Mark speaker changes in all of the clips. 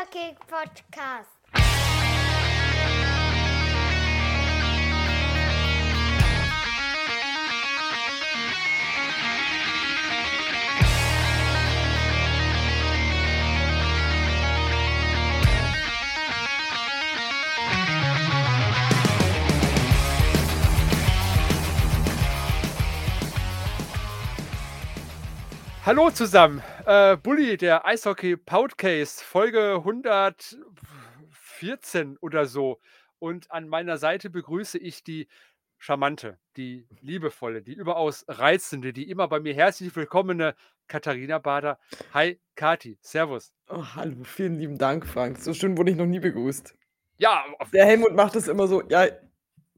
Speaker 1: Eishockey-Podcast.
Speaker 2: Hallo zusammen, äh, Bulli, der Eishockey Podcast, Folge 114 oder so. Und an meiner Seite begrüße ich die charmante, die liebevolle, die überaus reizende, die immer bei mir herzlich willkommene Katharina Bader. Hi, Kati, Servus.
Speaker 3: Oh, hallo, vielen lieben Dank, Frank. So schön wurde ich noch nie begrüßt.
Speaker 2: Ja,
Speaker 3: Der Helmut macht es immer so, ja,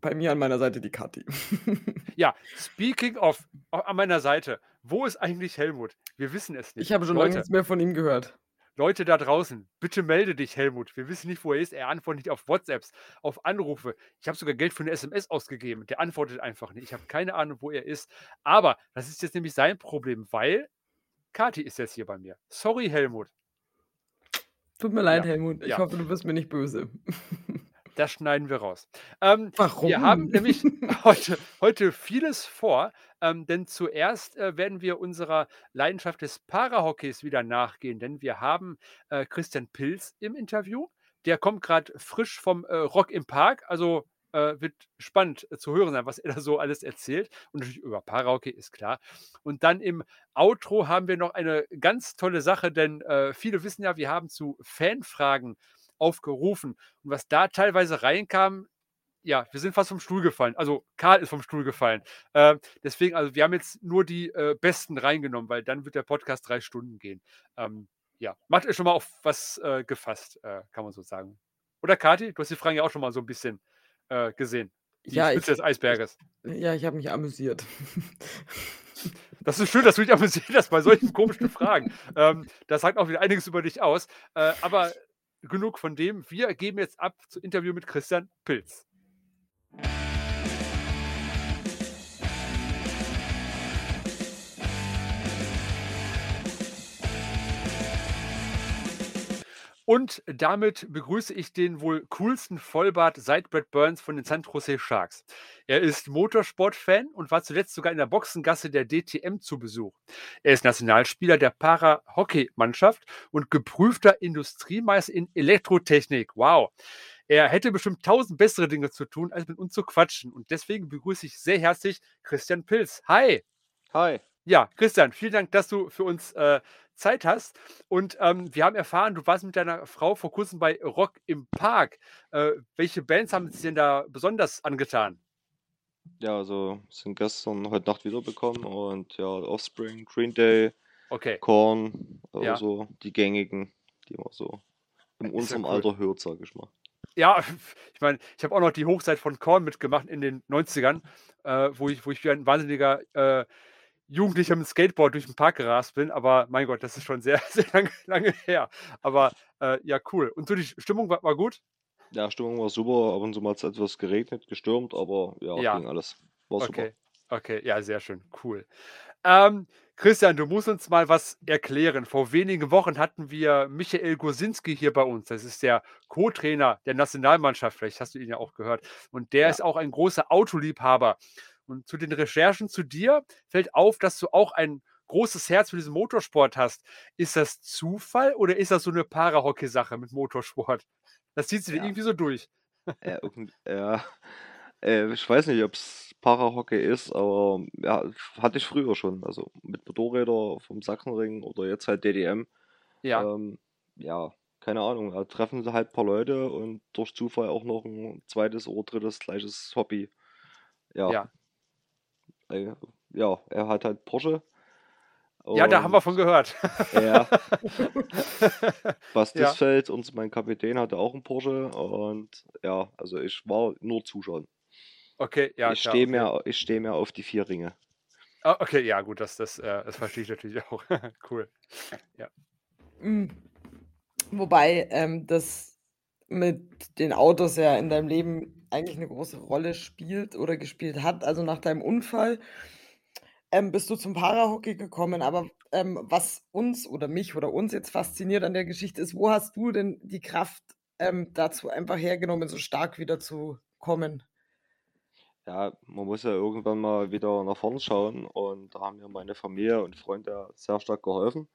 Speaker 3: bei mir an meiner Seite die Kathi.
Speaker 2: ja, speaking of, an meiner Seite, wo ist eigentlich Helmut? Wir wissen es nicht.
Speaker 3: Ich habe schon lange nichts mehr von ihm gehört.
Speaker 2: Leute da draußen, bitte melde dich, Helmut. Wir wissen nicht, wo er ist. Er antwortet nicht auf WhatsApps, auf Anrufe. Ich habe sogar Geld für eine SMS ausgegeben. Der antwortet einfach nicht. Ich habe keine Ahnung, wo er ist. Aber das ist jetzt nämlich sein Problem, weil Kati ist jetzt hier bei mir. Sorry, Helmut.
Speaker 3: Tut mir leid,
Speaker 2: Ja,
Speaker 3: Helmut. Ich
Speaker 2: ja.
Speaker 3: hoffe, du bist mir nicht böse.
Speaker 2: Das schneiden wir raus. Ähm,
Speaker 3: Warum?
Speaker 2: Wir haben nämlich heute, heute vieles vor, ähm, denn zuerst äh, werden wir unserer Leidenschaft des Parahockeys wieder nachgehen, denn wir haben äh, Christian Pilz im Interview. Der kommt gerade frisch vom äh, Rock im Park, also äh, wird spannend äh, zu hören sein, was er da so alles erzählt. Und natürlich über Parahockey ist klar. Und dann im Outro haben wir noch eine ganz tolle Sache, denn äh, viele wissen ja, wir haben zu Fanfragen aufgerufen. Und was da teilweise reinkam, ja, wir sind fast vom Stuhl gefallen. Also Karl ist vom Stuhl gefallen. Äh, deswegen, also wir haben jetzt nur die äh, besten reingenommen, weil dann wird der Podcast drei Stunden gehen. Ähm, ja, macht ihr schon mal auf was äh, gefasst, äh, kann man so sagen. Oder Kati, du hast die Fragen ja auch schon mal so ein bisschen äh, gesehen. Die
Speaker 3: Ja,
Speaker 2: Spitze
Speaker 3: ich-
Speaker 2: des Eisberges.
Speaker 3: Ja, ich habe mich amüsiert.
Speaker 2: Das ist schön, dass du dich amüsiert hast bei solchen komischen Fragen. Ähm, das sagt auch wieder einiges über dich aus. Äh, aber genug von dem. Wir geben jetzt ab zu Interview mit Christian Pilz. Und damit begrüße ich den wohl coolsten Vollbart seit Brad Burns von den San Jose Sharks. Er ist Motorsport-Fan und war zuletzt sogar in der Boxengasse der DTM zu Besuch. Er ist Nationalspieler der Para-Hockey-Mannschaft und geprüfter Industriemeister in Elektrotechnik. Wow. Er hätte bestimmt tausend bessere Dinge zu tun, als mit uns zu quatschen. Und deswegen begrüße ich sehr herzlich Christian Pilz. Hi.
Speaker 4: Hi.
Speaker 2: Ja, Christian, vielen Dank, dass du für uns äh, Zeit hast. Und ähm, wir haben erfahren, du warst mit deiner Frau vor kurzem bei Rock im Park. Äh, welche Bands haben sich denn da besonders angetan?
Speaker 4: Ja, also sind gestern, heute Nacht wiederbekommen und ja, Offspring, Green Day,
Speaker 2: Okay.
Speaker 4: Korn, äh,
Speaker 2: Ja.
Speaker 4: so die gängigen, die man so in
Speaker 2: Ist ja
Speaker 4: unserem
Speaker 2: cool.
Speaker 4: Alter hört, sag ich mal.
Speaker 2: Ja, ich meine, ich habe auch noch die Hochzeit von Korn mitgemacht in den 90ern, äh, wo, ich, wo ich wie ein wahnsinniger äh, Jugendlicher mit Skateboard durch den Park gerast bin. Aber mein Gott, das ist schon sehr, sehr lange, lange her. Aber äh, ja, cool. Und so die Stimmung war, war gut?
Speaker 4: Ja, Stimmung war super, ab und zu mal hat es etwas geregnet, gestürmt, aber ja,
Speaker 2: Ja.
Speaker 4: ging alles. War super.
Speaker 2: Okay, okay, ja, sehr schön, cool. Ähm, Christian, du musst uns mal was erklären. Vor wenigen Wochen hatten wir Michael Gosinski hier bei uns. Das ist der Co-Trainer der Nationalmannschaft. Vielleicht hast du ihn ja auch gehört. Und der
Speaker 4: Ja.
Speaker 2: ist auch ein großer Autoliebhaber. Und zu den Recherchen zu dir fällt auf, dass du auch ein großes Herz für diesen Motorsport hast. Ist das Zufall oder ist das so eine Parahockey-Sache mit Motorsport? Das zieht sich
Speaker 4: Ja.
Speaker 2: irgendwie so durch.
Speaker 4: Ja, ja, äh, ich weiß nicht, ob es Parahockey ist, aber ja, hatte ich früher schon. Also mit Motorräder vom Sachsenring oder jetzt halt DDM.
Speaker 2: Ja,
Speaker 4: Ähm, ja, keine Ahnung. Da treffen sie halt ein paar Leute und durch Zufall auch noch ein zweites oder drittes gleiches Hobby. Ja.
Speaker 2: ja.
Speaker 4: Äh, ja, er hat halt Porsche.
Speaker 2: Ja, da haben wir von gehört.
Speaker 4: Ja, Bas
Speaker 2: Ja.
Speaker 4: Disfeld, und mein Kapitän, hatte auch einen Porsche. Und ja, also ich war nur Zuschauen.
Speaker 2: Okay, ja,
Speaker 4: ich stehe
Speaker 2: okay.
Speaker 4: mehr, ich stehe mehr auf die vier Ringe.
Speaker 2: Ah, okay, ja, gut, das, das, äh, das verstehe ich natürlich auch. cool.
Speaker 3: Mm. Wobei ähm, das mit den Autos ja in deinem Leben eigentlich eine große Rolle spielt oder gespielt hat. Also nach deinem Unfall ähm, bist du zum Parahockey gekommen, aber, ähm, was uns oder mich oder uns jetzt fasziniert an der Geschichte ist, wo hast du denn die Kraft, ähm, dazu einfach hergenommen, so stark wieder zu kommen?
Speaker 4: Ja, man muss ja irgendwann mal wieder nach vorn schauen und da haben mir meine Familie und Freunde sehr stark geholfen.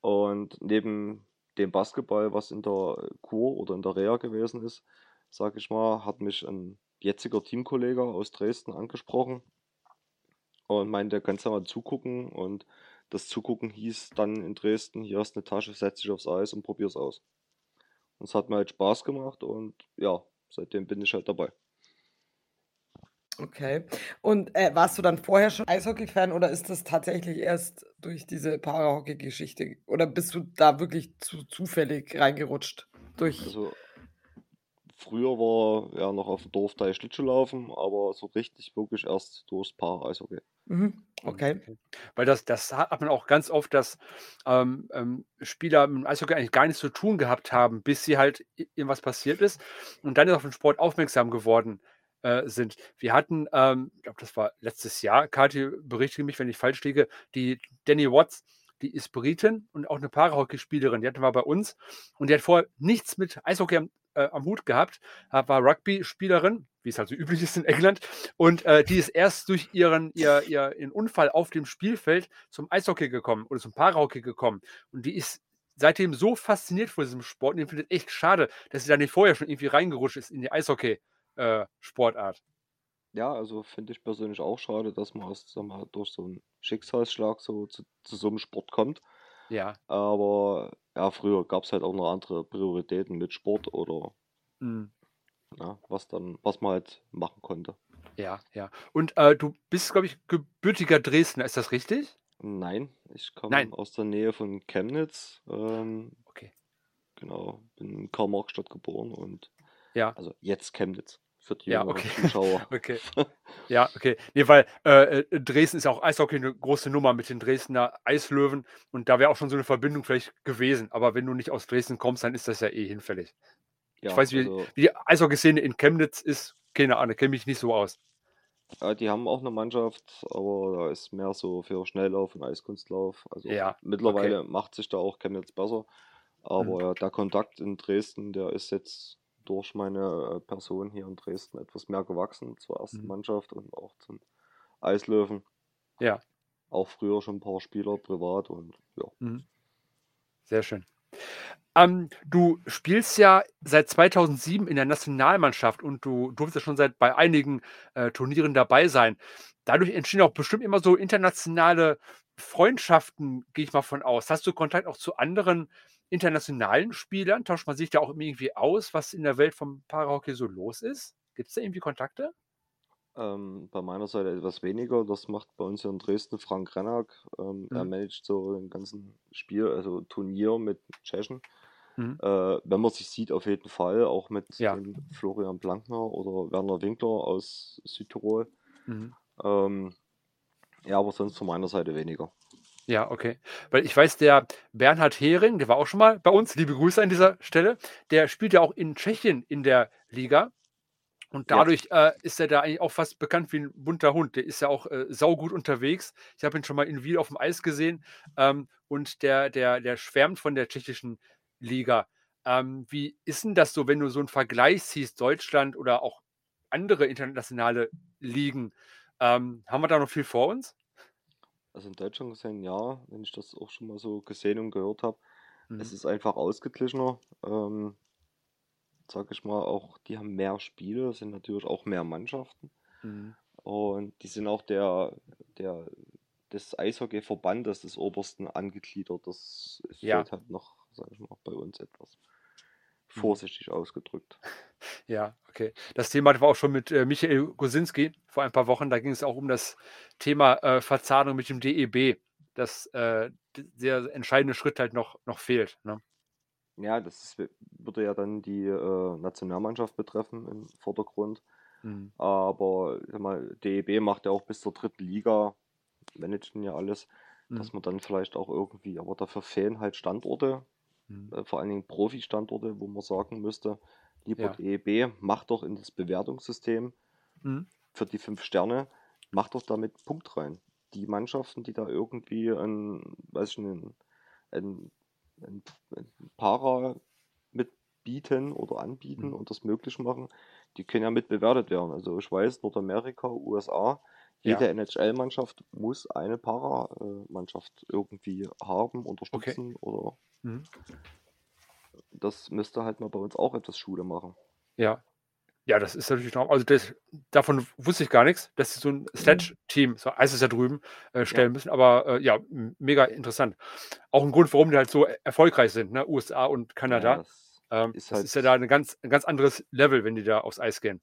Speaker 4: Und neben dem Basketball, was in der Kur oder in der Reha gewesen ist, sage ich mal, hat mich ein jetziger Teamkollege aus Dresden angesprochen und meinte, kannst du mal zugucken und das Zugucken hieß dann in Dresden, hier hast eine Tasche, setz dich aufs Eis und probier's aus. Und es hat mir halt Spaß gemacht und ja, seitdem bin ich halt dabei.
Speaker 3: Okay. Und, äh, warst du dann vorher schon Eishockey-Fan oder ist das tatsächlich erst durch diese Parahockey-Geschichte oder bist du da wirklich zu zufällig reingerutscht durch
Speaker 4: Also früher war ja noch auf dem Dorfteil Schlittschuhlaufen, aber so richtig wirklich erst durchs Para-Eishockey.
Speaker 3: Mhm,
Speaker 2: Mhm,
Speaker 3: okay.
Speaker 2: okay. Weil das das hat man auch ganz oft, dass, ähm, ähm, Spieler mit dem Eishockey eigentlich gar nichts zu tun gehabt haben, bis sie halt irgendwas passiert ist und dann auf den Sport aufmerksam geworden, äh, sind. Wir hatten, ähm, ich glaube, das war letztes Jahr, Kathi, berichtige mich, wenn ich falsch liege, die Danny Watts, die ist Britin und auch 'ne Parahockeyspielerin. Die hatte mal bei uns und die hat vorher nichts mit Eishockey am äh, am Hut gehabt, ha war Rugby-Spielerin, wie es halt so üblich ist in England, und, äh, die ist erst durch ihren ihr ihr ihren Unfall auf dem Spielfeld zum Eishockey gekommen oder zum Parahockey gekommen. Und die ist seitdem so fasziniert von diesem Sport und die findet echt schade, dass sie da nicht vorher schon irgendwie reingerutscht ist in die Eishockey äh, Sportart.
Speaker 4: Ja, also finde ich persönlich auch schade, dass man erst, sage mal, durch so 'n Schicksalsschlag so zu zu so 'nem Sport kommt.
Speaker 2: Ja.
Speaker 4: Aber ja, früher gab's halt auch noch andere Prioritäten mit Sport oder
Speaker 2: Mhm.
Speaker 4: ja, was dann was man halt machen konnte.
Speaker 2: Ja, ja. Und, äh, du bist, glaube ich, gebürtiger Dresdner, ist das richtig?
Speaker 4: Nein, ich komme aus der Nähe von Chemnitz. Ähm,
Speaker 2: Okay.
Speaker 4: genau, bin in Karl-Marx-Stadt geboren und
Speaker 2: Ja.
Speaker 4: also jetzt Chemnitz für die
Speaker 2: Ja, okay.
Speaker 4: Zuschauer.
Speaker 2: Okay. Ja, okay. Ne, weil, äh, äh, Dresden ist ja auch Eishockey 'ne große Nummer mit den Dresdner Eislöwen und da wäre auch schon so 'ne Verbindung vielleicht gewesen. Aber wenn du nicht aus Dresden kommst, dann ist das ja eh hinfällig. Ich
Speaker 4: Ja,
Speaker 2: weiß, wie
Speaker 4: also
Speaker 2: wie die Eishockeyszene in Chemnitz ist, keine Ahnung, kenne mich nicht so aus.
Speaker 4: Ja, die haben auch 'ne Mannschaft, aber da ist mehr so für Schnelllauf und Eiskunstlauf. Also
Speaker 2: Ja, okay.
Speaker 4: mittlerweile macht sich da auch Chemnitz besser. Aber
Speaker 2: Mhm.
Speaker 4: ja, der Kontakt in Dresden, der ist jetzt durch meine, äh, Person hier in Dresden etwas mehr gewachsen zur ersten
Speaker 2: Mhm.
Speaker 4: Mannschaft und auch zum Eislöwen.
Speaker 2: Ja.
Speaker 4: Auch früher schon 'n paar Spieler privat und ja.
Speaker 2: Mhm. Sehr schön. Ähm, du spielst ja seit 2007 in der Nationalmannschaft und du durftest ja schon seit bei einigen, äh, Turnieren dabei sein. Dadurch entstehen auch bestimmt immer so internationale Freundschaften, gehe ich mal von aus. Hast du Kontakt auch zu anderen internationalen Spielern? Tauscht man sich da auch irgendwie aus, was in der Welt vom Parahockey so los ist? Gibt's da irgendwie Kontakte?
Speaker 4: Ähm, bei meiner Seite etwas weniger. Das macht bei uns hier in Dresden Frank Rennack. Ähm, er
Speaker 2: Mhm.
Speaker 4: managt so den ganzen Spiel also Turnier mit Tschechen.
Speaker 2: Mhm.
Speaker 4: Äh, wenn man sich sieht, auf jeden Fall, auch mit
Speaker 2: Ja.
Speaker 4: Florian Blankner oder Werner Winkler aus Südtirol.
Speaker 2: Mhm.
Speaker 4: Ähm, ja, aber sonst von meiner Seite weniger.
Speaker 2: Ja, okay. Weil ich weiß, der Bernhard Hering, der war auch schon mal bei uns, liebe Grüße an dieser Stelle, der spielt ja auch in Tschechien in der Liga. Und
Speaker 4: Ja.
Speaker 2: dadurch, äh, ist er da eigentlich auch fast bekannt wie 'n bunter Hund. Der ist ja auch, äh, saugut unterwegs. Ich habe ihn schon mal in Wien aufm Eis gesehen, ähm, und der der der schwärmt von der tschechischen Liga. Ähm, wie ist 'n das so, wenn du so 'n Vergleich ziehst, Deutschland oder auch andere internationale Ligen? Ähm, haben wir da noch viel vor uns?
Speaker 4: Also in Deutschland gesehen, ja, wenn ich das auch schon mal so gesehen und gehört habe. Es
Speaker 2: Mhm.
Speaker 4: ist einfach ausgeglichener. Ähm, sage ich mal, auch die haben mehr Spiele, es sind natürlich auch mehr Mannschaften.
Speaker 2: Mhm.
Speaker 4: Und die sind auch der der des Eishockeyverbandes des Obersten angegliedert. Das
Speaker 2: Ja.
Speaker 4: fehlt halt noch, sage ich mal, bei uns etwas
Speaker 2: Mhm.
Speaker 4: vorsichtig ausgedrückt.
Speaker 2: Ja, okay. Das Thema wir auch schon mit, äh, Michael Gosinski vor ein paar Wochen. Da ging es auch um das Thema, äh, Verzahnung mit dem DEB, dass, äh, der entscheidende Schritt halt noch noch fehlt, ne?
Speaker 4: Ja, das ist würde ja dann die, äh, Nationalmannschaft betreffen im Vordergrund.
Speaker 2: Mhm.
Speaker 4: Aber mal, DEB macht ja auch bis zur 3. Liga managen ja alles, dass
Speaker 2: Mhm.
Speaker 4: man dann vielleicht auch irgendwie aber dafür fehlen halt Standorte,
Speaker 2: Mhm.
Speaker 4: äh, vor allen Dingen Profistandorte, wo man sagen müsste: „Lieber
Speaker 2: Ja.
Speaker 4: DEB, mach doch in das Bewertungssystem
Speaker 2: Mhm.
Speaker 4: für die 5 Sterne, mach doch damit Punkt rein.“ die Mannschaften, die da irgendwie ein, weiß ich nicht, ein, ein, ein Para mitbieten oder anbieten
Speaker 2: Mhm.
Speaker 4: und das möglich machen, die können ja mit bewertet werden. Also ich weiß, Nordamerika, USA,
Speaker 2: Ja.
Speaker 4: jede NHL-Mannschaft muss eine Para-Mannschaft irgendwie haben, unterstützen oder
Speaker 2: Mhm.
Speaker 4: das müsste halt mal bei uns auch etwas Schule machen.
Speaker 2: Ja. Ja, das ist natürlich noch also das davon wusste ich gar nichts, dass sie so 'n Sledge-Team, so heißt es ja drüben, äh, stellen müssen, aber, äh, ja, mega interessant. Auch 'n Grund, warum die halt so e erfolgreich sind, ne, USA und
Speaker 4: Ja,
Speaker 2: Kanada.
Speaker 4: das
Speaker 2: Ähm,
Speaker 4: ist
Speaker 2: das ist ja
Speaker 4: halt
Speaker 2: da 'ne ganz 'n ganz anderes Level, wenn die da aufs Eis gehen.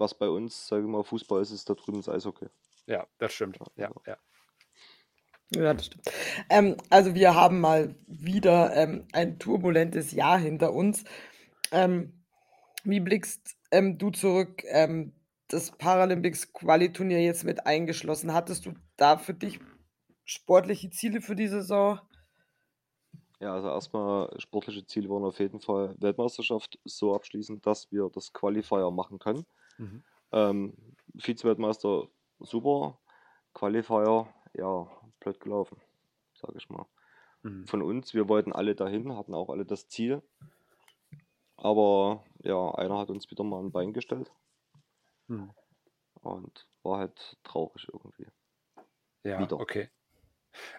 Speaker 4: was bei uns, sage ich mal, Fußball ist, ist da drüben das Eishockey.
Speaker 2: Ja, das stimmt.
Speaker 4: Ja,
Speaker 2: Ja,
Speaker 4: also
Speaker 2: ja.
Speaker 3: Das stimmt. Ähm, also wir haben mal wieder, ähm, ein turbulentes Jahr hinter uns. Ähm, wie blickst, ähm, du zurück, ähm, das Paralympics-Quali-Turnier jetzt mit eingeschlossen? Hattest du da für dich sportliche Ziele für die Saison?
Speaker 4: Ja, also erstmal sportliche Ziele waren auf jeden Fall Weltmeisterschaft so abschließen, dass wir das Qualifier machen können.
Speaker 2: Mhm.
Speaker 4: Ähm, Vize-Weltmeister super, Qualifier, ja, blöd gelaufen, sage ich mal.
Speaker 2: Mhm.
Speaker 4: Von uns, wir wollten alle dahin, hatten auch alle das Ziel. Aber ja, einer hat uns wieder mal ein Bein gestellt
Speaker 2: Mhm.
Speaker 4: und war halt traurig irgendwie.
Speaker 2: Ja,
Speaker 4: Wieder.
Speaker 2: okay.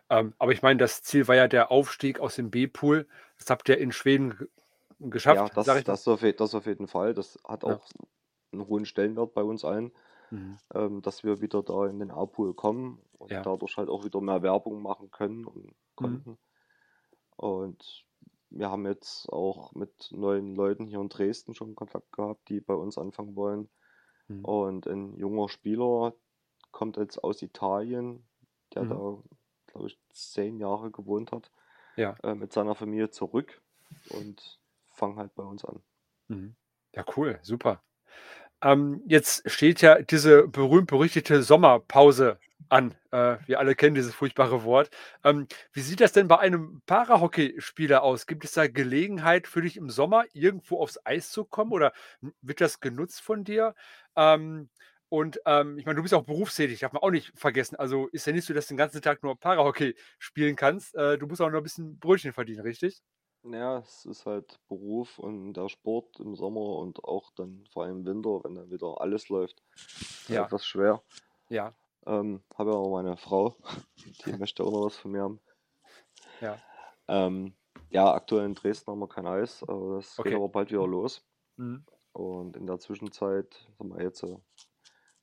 Speaker 2: Ähm, aber ich meine, das Ziel war ja der Aufstieg aus dem B-Pool. Das habt ihr in Schweden g
Speaker 4: Ja,
Speaker 2: geschafft,
Speaker 4: das, das, auf, das auf jeden Fall. Das hat
Speaker 2: Ja.
Speaker 4: auch einen hohen Stellenwert bei uns allen,
Speaker 2: Mhm.
Speaker 4: ähm, dass wir wieder da in den A-Pool kommen und
Speaker 2: Ja.
Speaker 4: dadurch halt auch wieder mehr Werbung machen können und
Speaker 2: Mhm.
Speaker 4: konnten. Und wir haben jetzt auch mit neuen Leuten hier in Dresden schon Kontakt gehabt, die bei uns anfangen wollen.
Speaker 2: Mhm.
Speaker 4: Und ein junger Spieler kommt jetzt aus Italien, der
Speaker 2: Mhm.
Speaker 4: da, glaube ich, zehn Jahre gewohnt hat,
Speaker 2: Ja.
Speaker 4: äh, mit seiner Familie zurück und fangen halt bei uns an.
Speaker 2: Mhm. Ja, cool, super. Ähm, jetzt steht ja diese berühmt-berüchtigte Sommerpause an. Äh, wir alle kennen dieses furchtbare Wort. Ähm, wie sieht das denn bei einem Parahockeyspieler aus? Gibt es da Gelegenheit für dich im Sommer irgendwo aufs Eis zu kommen oder wird das genutzt von dir? Ähm, und, ähm, ich meine, du bist auch berufstätig, darf man auch nicht vergessen. Also, ist ja nicht so, dass du den ganzen Tag nur Parahockey spielen kannst. Äh, du musst auch noch 'n bisschen Brötchen verdienen, richtig?
Speaker 4: Ja, es ist halt Beruf und der Sport im Sommer und auch dann vor allem im Winter, wenn dann wieder alles läuft,
Speaker 2: Ja.
Speaker 4: etwas schwer.
Speaker 2: Ja.
Speaker 4: Ähm, habe ja auch meine Frau, die möchte auch noch was von mir haben.
Speaker 2: Ja.
Speaker 4: Ähm, ja, aktuell in Dresden haben wir kein Eis, aber das geht
Speaker 2: Okay.
Speaker 4: aber bald wieder los.
Speaker 2: Mhm.
Speaker 4: Und in der Zwischenzeit haben wir jetzt äh,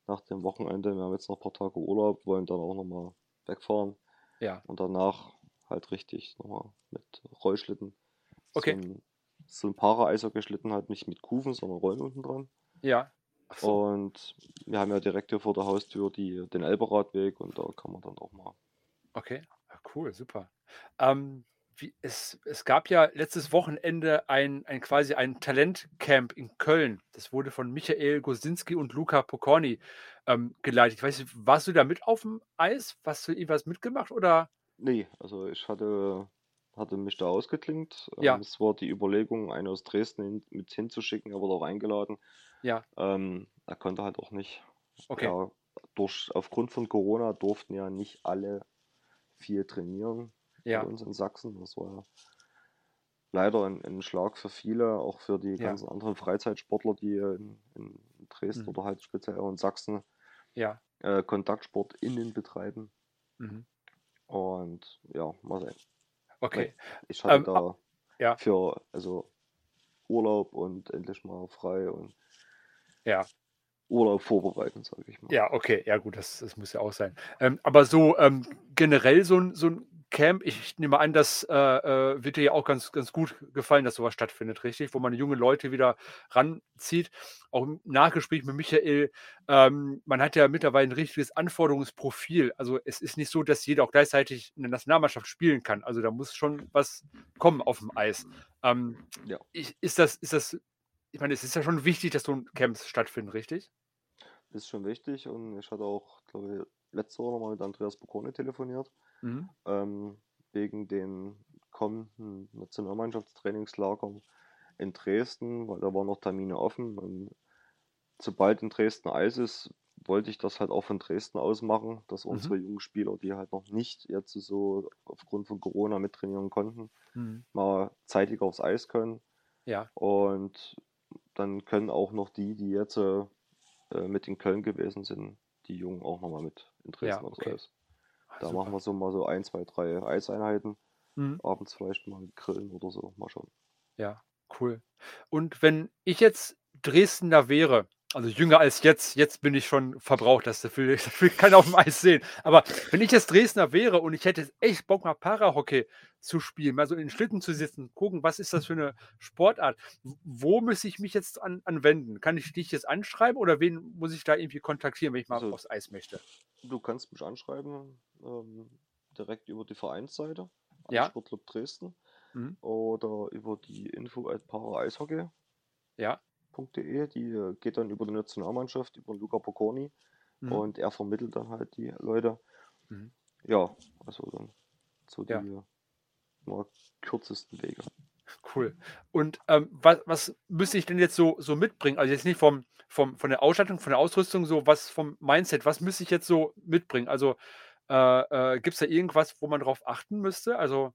Speaker 4: nach dem Wochenende, wir haben jetzt noch ein paar Tage Urlaub, wollen dann auch nochmal wegfahren
Speaker 2: Ja.
Speaker 4: und danach halt richtig nochmal mit Rollschlitten.
Speaker 2: Okay.
Speaker 4: So ein, so ein Para-Eishockey-Schlitten halt nicht mit Kufen, sondern Rollen unten dran.
Speaker 2: Ja. So.
Speaker 4: Und wir haben ja direkt hier vor der Haustür die, den Elberadweg und da kann man dann auch mal.
Speaker 2: Okay, cool, super. Ähm, wie es es gab ja letztes Wochenende ein ein quasi ein Talentcamp in Köln. Das wurde von Michael Gosinski und Luca Pocorni, ähm, geleitet. Ich weiß nicht, warst du da mit auf'm Eis? Hast du irgendwas mitgemacht oder?
Speaker 4: Nee, also ich hatte, hatte mich da ausgeklinkt.
Speaker 2: Ja.
Speaker 4: Ähm, es war die Überlegung, einen aus Dresden hin, mit hinzuschicken, er wurde auch eingeladen.
Speaker 2: Ja.
Speaker 4: Ähm, er konnte halt auch nicht.
Speaker 2: Okay.
Speaker 4: Ja, durch, aufgrund von Corona durften ja nicht alle viel trainieren
Speaker 2: Ja.
Speaker 4: bei uns in Sachsen. Das war ja leider ein, ein Schlag für viele, auch für die
Speaker 2: Ja.
Speaker 4: ganzen anderen Freizeitsportler, die in, in Dresden
Speaker 2: Mhm.
Speaker 4: oder halt speziell auch in Sachsen
Speaker 2: Ja.
Speaker 4: äh, Kontaktsport innen betreiben.
Speaker 2: Mhm.
Speaker 4: Und ja, mal sehen.
Speaker 2: Okay.
Speaker 4: Ich hatte
Speaker 2: Ähm,
Speaker 4: da
Speaker 2: a ja.
Speaker 4: für also Urlaub und endlich mal frei und
Speaker 2: Ja.
Speaker 4: Urlaub vorbereiten, sage ich mal.
Speaker 2: Ja, okay. Ja gut, das das muss ja auch sein. Ähm, aber so, ähm, generell so 'n so 'n Camp, ich nehme an, das, äh, äh, wird dir ja auch ganz ganz gut gefallen, dass so was stattfindet, richtig? Wo man junge Leute wieder ranzieht. Auch im Nachgespräch mit Michael, ähm, man hat ja mittlerweile 'n richtiges Anforderungsprofil. Also, es ist nicht so, dass jeder auch gleichzeitig in der Nationalmannschaft spielen kann. Also, da muss schon was kommen auf'm Eis. Ähm,
Speaker 4: Ja.
Speaker 2: ich ist das ist das ich meine, es ist ja schon wichtig, dass so 'n Camps stattfinden, richtig?
Speaker 4: Ist schon wichtig und ich hatte auch, glaube ich, letzte Woche noch mal mit Andreas Boccone telefoniert,
Speaker 2: Mhm.
Speaker 4: ähm, wegen den kommenden Nationalmannschaftstrainingslagern in Dresden, weil da waren noch Termine offen und sobald in Dresden Eis ist, wollte ich das halt auch von Dresden aus machen, dass
Speaker 2: Mhm.
Speaker 4: unsere jungen Spieler, die halt noch nicht jetzt so aufgrund von Corona mittrainieren konnten,
Speaker 2: Mhm.
Speaker 4: mal zeitiger aufs Eis können.
Speaker 2: Ja.
Speaker 4: Und dann können auch noch die, die jetzt äh, mit in Köln gewesen sind, die Jungen auch nochmal mit in Dresden aufs
Speaker 2: okay.
Speaker 4: Eis. Da
Speaker 2: super.
Speaker 4: machen wir so mal so ein, zwei, drei Eiseinheiten.
Speaker 2: Mhm.
Speaker 4: Abends vielleicht mal grillen oder so. Mal schauen.
Speaker 2: Ja, cool. Und wenn ich jetzt Dresdner wäre, also jünger als jetzt, jetzt bin ich schon verbraucht, das will, das will keiner auf dem Eis sehen. Aber wenn ich jetzt Dresdner wäre und ich hätte jetzt echt Bock, mal Parahockey zu spielen, mal so in den Schlitten zu sitzen, gucken, was ist das für eine Sportart? Wo muss ich mich jetzt an, anwenden? Kann ich dich jetzt anschreiben oder wen muss ich da irgendwie kontaktieren, wenn ich mal
Speaker 4: Also-
Speaker 2: aufs Eis möchte?
Speaker 4: Du kannst mich anschreiben, ähm, direkt über die Vereinsseite,
Speaker 2: Ja.
Speaker 4: Sportclub Dresden,
Speaker 2: Mhm.
Speaker 4: oder über die info at paraeishockey.de,
Speaker 2: Ja.
Speaker 4: Die äh, geht dann über die Nationalmannschaft, über Luca Pocconi
Speaker 2: Mhm.
Speaker 4: und er vermittelt dann halt die Leute.
Speaker 2: Mhm.
Speaker 4: Ja, also dann so die
Speaker 2: Ja.
Speaker 4: äh, mal kürzesten Wege.
Speaker 2: Cool. Und ähm, was, was müsste ich denn jetzt so, so mitbringen? Also jetzt nicht vom, vom, von der Ausstattung, von der Ausrüstung, so was vom Mindset, was müsste ich jetzt so mitbringen? Also äh, äh, gibt es da irgendwas, wo man drauf achten müsste? Also,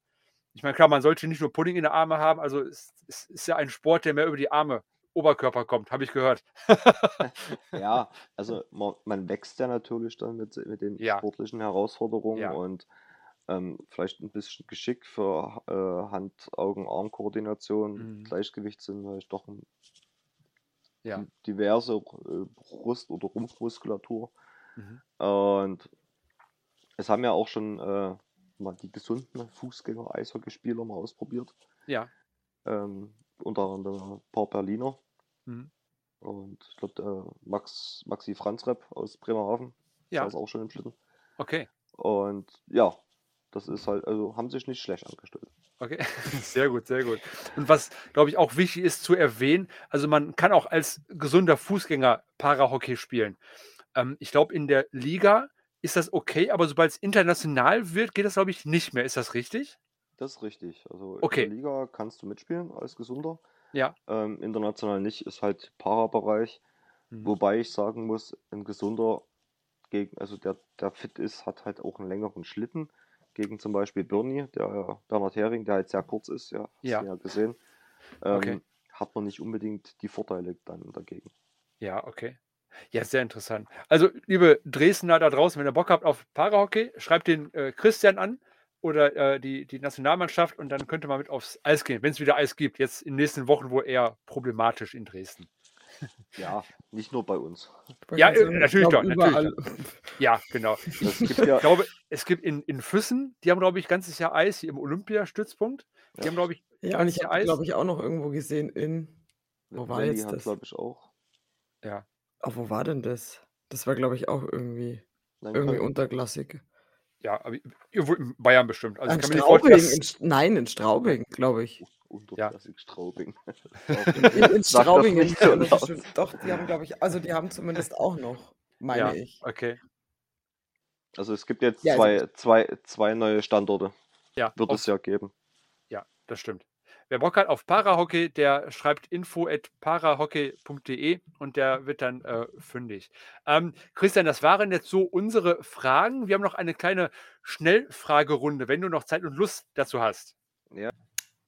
Speaker 2: ich meine, klar, man sollte nicht nur Pudding in der Arme haben, also es, es ist ja ein Sport, der mehr über die Arme, Oberkörper kommt, habe ich gehört.
Speaker 4: Ja, also man, man wächst ja natürlich dann mit, mit den
Speaker 2: Ja.
Speaker 4: sportlichen Herausforderungen
Speaker 2: Ja.
Speaker 4: und ähm, vielleicht ein bisschen Geschick für äh, Hand-Augen-Arm-Koordination,
Speaker 2: Mhm.
Speaker 4: Gleichgewicht sind vielleicht doch ein,
Speaker 2: Ja.
Speaker 4: di- diverse äh, Brust- oder Rumpfmuskulatur.
Speaker 2: Mhm.
Speaker 4: Und es haben ja auch schon äh, mal die gesunden Fußgänger-Eishockeyspieler mal ausprobiert.
Speaker 2: Ja.
Speaker 4: Ähm, unter anderem ein paar Berliner.
Speaker 2: Mhm.
Speaker 4: Und ich glaube, der Max, Maxi Franzrepp aus Bremerhaven
Speaker 2: Ja,
Speaker 4: saß auch schon im Schlitten.
Speaker 2: okay.
Speaker 4: Und ja, das ist halt, also haben sich nicht schlecht angestellt.
Speaker 2: Okay, sehr gut, sehr gut. Und was, glaube ich, auch wichtig ist zu erwähnen, also man kann auch als gesunder Fußgänger Parahockey spielen. Ähm, ich glaube, in der Liga ist das okay, aber sobald es international wird, geht das, glaube ich, nicht mehr. Ist das richtig?
Speaker 4: Das ist richtig. Also
Speaker 2: Okay.
Speaker 4: in der Liga kannst du mitspielen als Gesunder.
Speaker 2: Ja.
Speaker 4: Ähm, international nicht, ist halt Para-Bereich.
Speaker 2: Mhm.
Speaker 4: Wobei ich sagen muss, ein Gesunder gegen, also der, der fit ist, hat halt auch einen längeren Schlitten. Gegen zum Beispiel Birni, der Bernhard Hering, der halt sehr kurz ist, ja, hast
Speaker 2: Ja.
Speaker 4: ja gesehen. Ähm,
Speaker 2: Okay.
Speaker 4: Hat man nicht unbedingt die Vorteile dann dagegen.
Speaker 2: Ja, okay. Ja, sehr interessant. Also, liebe Dresdner da draußen, wenn ihr Bock habt auf Parahockey, schreibt den äh, Christian an oder äh, die, die Nationalmannschaft und dann könnte man mit aufs Eis gehen, wenn es wieder Eis gibt. Jetzt in den nächsten Wochen wohl eher problematisch in Dresden.
Speaker 4: Ja, nicht nur bei uns.
Speaker 2: Ja, äh,
Speaker 3: ich
Speaker 2: natürlich
Speaker 3: glaub,
Speaker 2: doch, natürlich
Speaker 3: überall-
Speaker 2: Ja, genau.
Speaker 4: Es gibt ja,
Speaker 2: Ich glaube, es gibt in, in Füssen, die haben, glaube ich, ganzes Jahr Eis, hier im Olympiastützpunkt. Die
Speaker 4: Ja.
Speaker 2: haben, glaube ich,
Speaker 3: Ja, und ich habe, glaube ich, auch noch irgendwo gesehen in. Wo war
Speaker 4: Valley
Speaker 3: jetzt
Speaker 4: hat,
Speaker 3: das?
Speaker 4: glaube ich, auch.
Speaker 2: Ja.
Speaker 3: Oh, wo war denn das? Das war, glaube ich, auch irgendwie,
Speaker 4: Nein,
Speaker 3: irgendwie unterklassig.
Speaker 2: Ja, aber in Bayern bestimmt. Also
Speaker 3: in Straubing, in, nein, in Straubing, glaube ich.
Speaker 4: Unterklassig Straubing.
Speaker 3: In, in Straubing.
Speaker 4: so
Speaker 3: ja,
Speaker 4: laut.
Speaker 3: schon, doch, die haben, glaube ich, also die haben zumindest auch noch, meine
Speaker 2: ja,
Speaker 3: ich.
Speaker 2: okay.
Speaker 4: Also es gibt jetzt
Speaker 3: Ja, also-
Speaker 4: zwei, zwei, zwei neue Standorte.
Speaker 2: Ja,
Speaker 4: Wird es ja geben.
Speaker 2: ja, das stimmt. Wer Bock hat auf Parahockey, der schreibt info at parahockey.de und der wird dann äh, fündig. Ähm, Christian, das waren jetzt so unsere Fragen. Wir haben noch eine kleine Schnellfragerunde, wenn du noch Zeit und Lust dazu hast.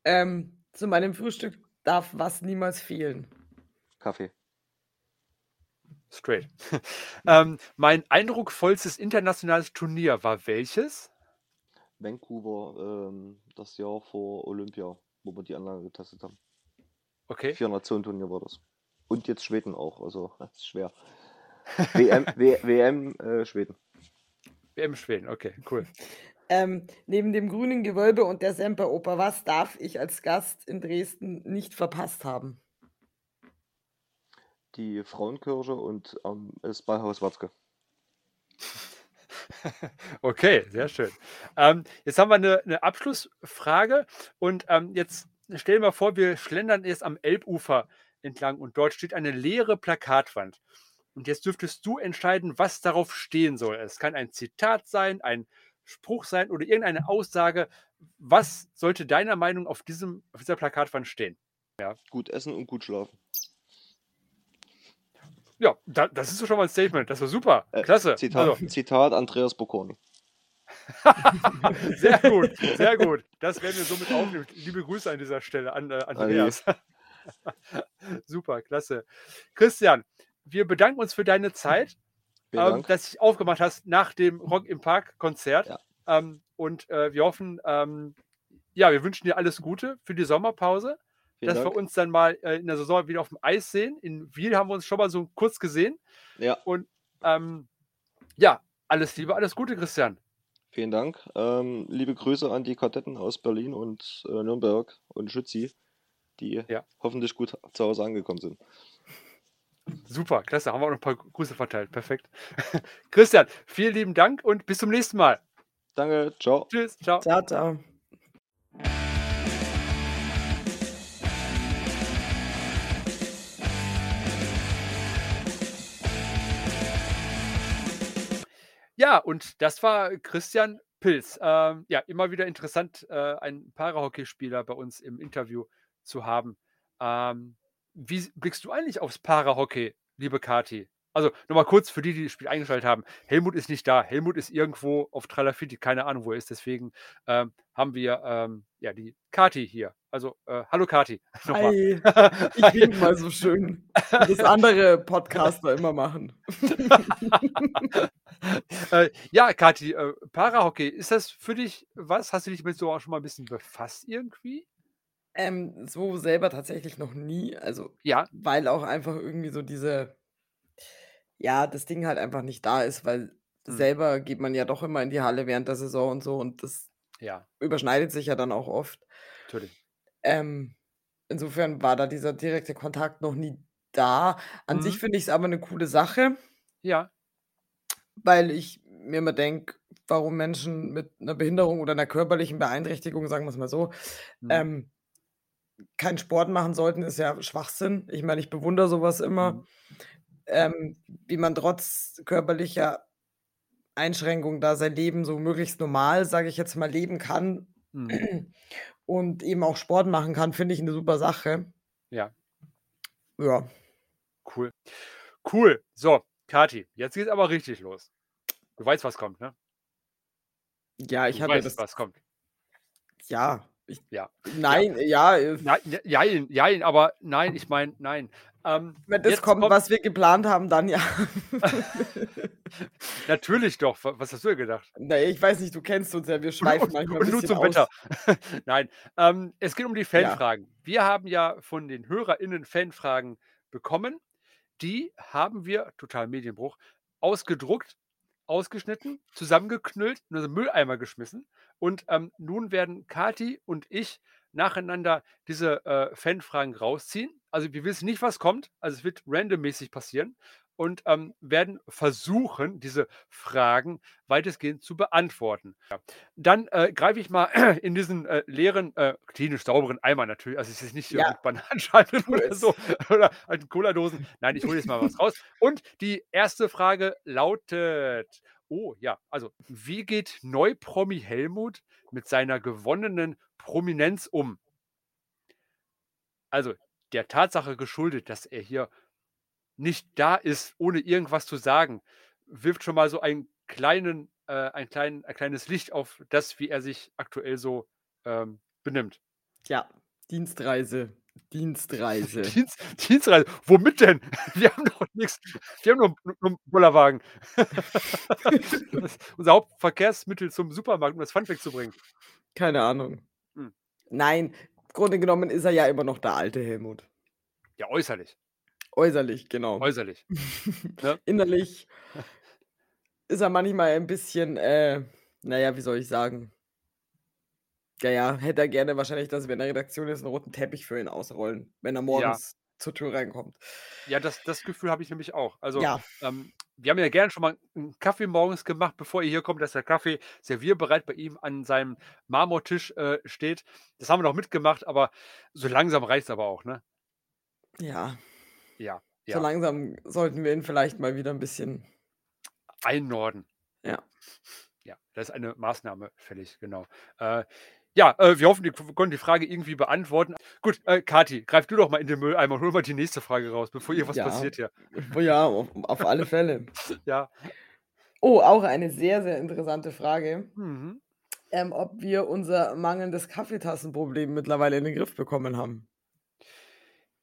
Speaker 3: Ähm, zu meinem Frühstück darf was niemals fehlen.
Speaker 4: Kaffee.
Speaker 2: Straight. ähm, mein eindrucksvollstes internationales Turnier war welches?
Speaker 4: Vancouver, ähm, das Jahr vor Olympia, wo wir die Anlage getestet haben.
Speaker 2: Okay.
Speaker 4: Vier Nationen Turnier war das. Und jetzt Schweden auch, also das ist schwer. WM, w WM äh, Schweden.
Speaker 2: WM Schweden, okay, cool.
Speaker 3: Ähm, neben dem grünen Gewölbe und der Semperoper, was darf ich als Gast in Dresden nicht verpasst haben?
Speaker 4: Die Frauenkirche und ähm, das Ballhaus Watzke.
Speaker 2: Okay, sehr schön. Ähm, jetzt haben wir eine, eine Abschlussfrage und ähm, jetzt stellen wir vor, wir schlendern jetzt am Elbufer entlang und dort steht eine leere Plakatwand. Und jetzt dürftest du entscheiden, was darauf stehen soll. Es kann ein Zitat sein, ein Spruch sein oder irgendeine Aussage. Was sollte deiner Meinung auf, diesem, auf dieser Plakatwand stehen?
Speaker 4: Gut essen und gut schlafen.
Speaker 2: Ja, da, das ist schon mal ein Statement. Das war super.
Speaker 4: Äh,
Speaker 2: Klasse.
Speaker 4: Zitat,
Speaker 2: Also,
Speaker 4: Zitat Andreas Bocconi.
Speaker 2: sehr gut, sehr gut. Das werden wir somit aufnehmen. Liebe Grüße an dieser Stelle an äh, Andreas. super, klasse. Christian, wir bedanken uns für deine Zeit, ähm, dass du dich aufgemacht hast nach dem Rock im Park Konzert.
Speaker 4: Ja.
Speaker 2: Ähm, und äh, wir hoffen, ähm, ja, wir wünschen dir alles Gute für die Sommerpause.
Speaker 4: Vielen
Speaker 2: dass
Speaker 4: Dank.
Speaker 2: wir uns dann mal äh, in der Saison wieder auf dem Eis sehen. In Wiel haben wir uns schon mal so kurz gesehen.
Speaker 4: Ja,
Speaker 2: Und ähm, ja, alles Liebe, alles Gute, Christian.
Speaker 4: vielen Dank. Ähm, liebe Grüße an die Kadetten aus Berlin und äh, Nürnberg und Schützi, die
Speaker 2: Ja.
Speaker 4: hoffentlich gut zu Hause angekommen sind.
Speaker 2: Super, klasse. Haben wir auch noch ein paar Grüße verteilt. Perfekt. Christian, vielen lieben Dank und bis zum nächsten Mal.
Speaker 4: Danke, ciao.
Speaker 2: Tschüss, ciao.
Speaker 3: Ciao, ciao.
Speaker 2: Ja, und das war Christian Pilz. Ähm, ja, immer wieder interessant, äh, einen Parahockeyspieler bei uns im Interview zu haben. Ähm, wie blickst du eigentlich aufs Parahockey, liebe Kati? Also nochmal kurz für die, die das Spiel eingeschaltet haben. Helmut ist nicht da. Helmut ist irgendwo auf Tralafiti, keine Ahnung, wo er ist. Deswegen ähm, haben wir ähm, ja die Kati hier. Also, äh, hallo Kati. Nochmal.
Speaker 3: Hi, ich wink mal so schön. Das andere Podcaster immer machen.
Speaker 2: äh, ja, Kathi, äh, Parahockey, ist das für dich was? Hast du dich mit so auch schon mal ein bisschen befasst irgendwie?
Speaker 3: Ähm, so selber tatsächlich noch nie. Also,
Speaker 2: Ja,
Speaker 3: weil auch einfach irgendwie so diese, ja, das Ding halt einfach nicht da ist, weil
Speaker 2: Hm.
Speaker 3: selber geht man ja doch immer in die Halle während der Saison und so und das
Speaker 2: ja,
Speaker 3: überschneidet sich ja dann auch oft.
Speaker 2: natürlich.
Speaker 3: Ähm, insofern war da dieser direkte Kontakt noch nie da. An sich
Speaker 2: Mhm.
Speaker 3: finde ich es aber eine coole Sache,
Speaker 2: Ja,
Speaker 3: weil ich mir immer denke, warum Menschen mit einer Behinderung oder einer körperlichen Beeinträchtigung, sagen wir es mal so,
Speaker 2: mhm.
Speaker 3: ähm, keinen Sport machen sollten, ist ja Schwachsinn. Ich meine, ich bewundere sowas immer,
Speaker 2: Mhm.
Speaker 3: Ähm, wie man trotz körperlicher Einschränkungen da sein Leben so möglichst normal, sage ich jetzt mal, leben kann
Speaker 2: Mhm.
Speaker 3: und eben auch Sport machen kann, finde ich eine super Sache.
Speaker 2: Ja,
Speaker 3: Ja.
Speaker 2: cool. Cool. So, Kathi, jetzt geht's aber richtig los. Du weißt, was kommt, ne?
Speaker 3: Ja, ich
Speaker 2: Du
Speaker 3: hatte
Speaker 2: weißt,
Speaker 3: das.
Speaker 2: was kommt.
Speaker 3: Ja. Ich,
Speaker 2: Ja. Ja.
Speaker 3: nein, ja.
Speaker 2: Nein, ne- jein, jein, aber nein, ich meine, nein. Ähm,
Speaker 3: Wenn das kommt,
Speaker 2: kommt,
Speaker 3: was wir geplant haben, dann ja.
Speaker 2: natürlich doch. Wa- Was hast du dir gedacht?
Speaker 3: nee, ich weiß nicht, du kennst uns ja, wir schweifen
Speaker 2: und,
Speaker 3: manchmal ein
Speaker 2: und nur
Speaker 3: bisschen
Speaker 2: zum
Speaker 3: aus.
Speaker 2: Wetter. Nein, ähm, es geht um die
Speaker 3: Ja.
Speaker 2: Fanfragen. Wir haben ja von den HörerInnen Fanfragen bekommen. Die haben wir, total Medienbruch, ausgedruckt, ausgeschnitten, zusammengeknüllt, in unseren Mülleimer geschmissen. Und ähm, nun werden Kati und ich nacheinander diese äh, Fanfragen rausziehen. Also wir wissen nicht, was kommt. Also es wird randommäßig passieren. Und ähm, werden versuchen, diese Fragen weitestgehend zu beantworten. Ja. Dann äh, greife ich mal in diesen äh, leeren, äh, klinisch sauberen Eimer natürlich. Also es ist nicht
Speaker 3: Ja,
Speaker 2: mit Bananenschalen oder so oder alten Cola-Dosen. Nein, ich hole jetzt mal was raus. Und die erste Frage lautet: Oh ja, also wie geht Neupromi Helmut mit seiner gewonnenen Prominenz um? Also der Tatsache geschuldet, dass er hier nicht da ist, ohne irgendwas zu sagen, wirft schon mal so einen kleinen, äh, ein, klein, ein kleines Licht auf das, wie er sich aktuell so ähm, benimmt.
Speaker 3: Ja, Dienstreise. Dienstreise.
Speaker 2: Dienst, Dienstreise. Womit denn? Wir haben doch nichts. Wir haben nur, nur einen Bollerwagen. ist unser Hauptverkehrsmittel zum Supermarkt, um das Pfand wegzubringen.
Speaker 3: Keine Ahnung.
Speaker 2: Hm.
Speaker 3: Nein, Grunde genommen ist er ja immer noch der alte Helmut.
Speaker 2: Ja, äußerlich.
Speaker 3: Äußerlich, genau.
Speaker 2: Äußerlich. Ne?
Speaker 3: Innerlich ist er manchmal ein bisschen, äh, naja, wie soll ich sagen? Ja, ja, hätte er gerne wahrscheinlich, dass wir in der Redaktion jetzt einen roten Teppich für ihn ausrollen, wenn er
Speaker 2: Ja.
Speaker 3: morgens zur Tür reinkommt.
Speaker 2: Ja, das, das Gefühl habe ich nämlich auch. Also,
Speaker 3: Ja,
Speaker 2: ähm, wir haben ja gerne schon mal einen Kaffee morgens gemacht, bevor ihr hier kommt, dass der Kaffee servierbereit bei ihm an seinem Marmortisch äh, steht. Das haben wir noch mitgemacht, aber so langsam reicht es aber auch, ne?
Speaker 3: ja.
Speaker 2: Ja,
Speaker 3: So
Speaker 2: ja.
Speaker 3: langsam sollten wir ihn vielleicht mal wieder ein bisschen,
Speaker 2: Einnorden.
Speaker 3: ja.
Speaker 2: Ja, da ist eine Maßnahme fällig, genau. Äh, Ja, äh, wir hoffen, wir konnten die Frage irgendwie beantworten. Gut, äh, Kathi, greif du doch mal in den Mülleimer und hol mal die nächste Frage raus, bevor irgendwas
Speaker 3: Ja.
Speaker 2: passiert hier.
Speaker 3: Oh ja, auf, auf alle Fälle.
Speaker 2: Ja.
Speaker 3: Oh, auch eine sehr, sehr interessante Frage.
Speaker 2: Mhm.
Speaker 3: Ähm, ob wir unser mangelndes Kaffeetassenproblem mittlerweile in den Griff bekommen haben.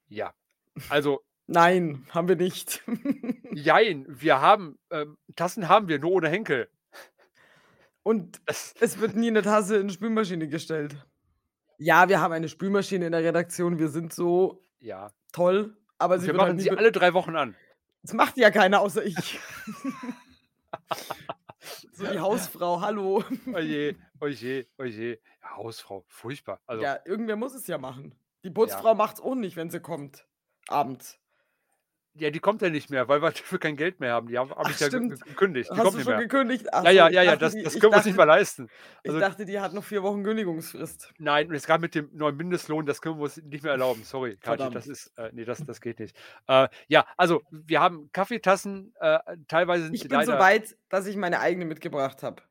Speaker 2: Ja. Also,
Speaker 3: Nein, haben wir nicht.
Speaker 2: jein, wir haben, ähm, Tassen haben wir, nur ohne Henkel.
Speaker 3: Und es wird nie eine Tasse in die Spülmaschine gestellt. Ja, wir haben eine Spülmaschine in der Redaktion. Wir sind so
Speaker 2: ja.
Speaker 3: toll, aber sie
Speaker 2: Wir
Speaker 3: halt
Speaker 2: machen
Speaker 3: nie
Speaker 2: sie alle drei Wochen an.
Speaker 3: Das macht ja keiner außer ich. so die Hausfrau, hallo.
Speaker 2: Oje, oje, oje. Ja, Hausfrau, furchtbar. Also,
Speaker 3: Ja, irgendwer muss es ja machen. Die Putzfrau macht's auch nicht, wenn sie kommt. Abends.
Speaker 2: Ja, die kommt ja nicht mehr, weil wir dafür kein Geld mehr haben. Die habe hab ich ja
Speaker 3: stimmt.
Speaker 2: gekündigt. Die
Speaker 3: Hast
Speaker 2: kommt
Speaker 3: du
Speaker 2: nicht
Speaker 3: schon
Speaker 2: mehr.
Speaker 3: gekündigt? Ach
Speaker 2: Ja,
Speaker 3: so,
Speaker 2: ja,
Speaker 3: ich
Speaker 2: ja, ja, das,
Speaker 3: die-
Speaker 2: das
Speaker 3: ich
Speaker 2: können wir uns nicht mehr leisten.
Speaker 3: Ich
Speaker 2: Also-
Speaker 3: dachte, die hat noch vier Wochen Kündigungsfrist.
Speaker 2: Nein, und jetzt gerade mit dem neuen Mindestlohn, das können wir uns nicht mehr erlauben. Sorry, Kathi, das ist, äh, nee, das, das geht nicht. Äh, ja, also wir haben Kaffeetassen, äh, teilweise sind
Speaker 3: Ich bin so
Speaker 2: leider,
Speaker 3: weit, dass ich meine eigene mitgebracht habe.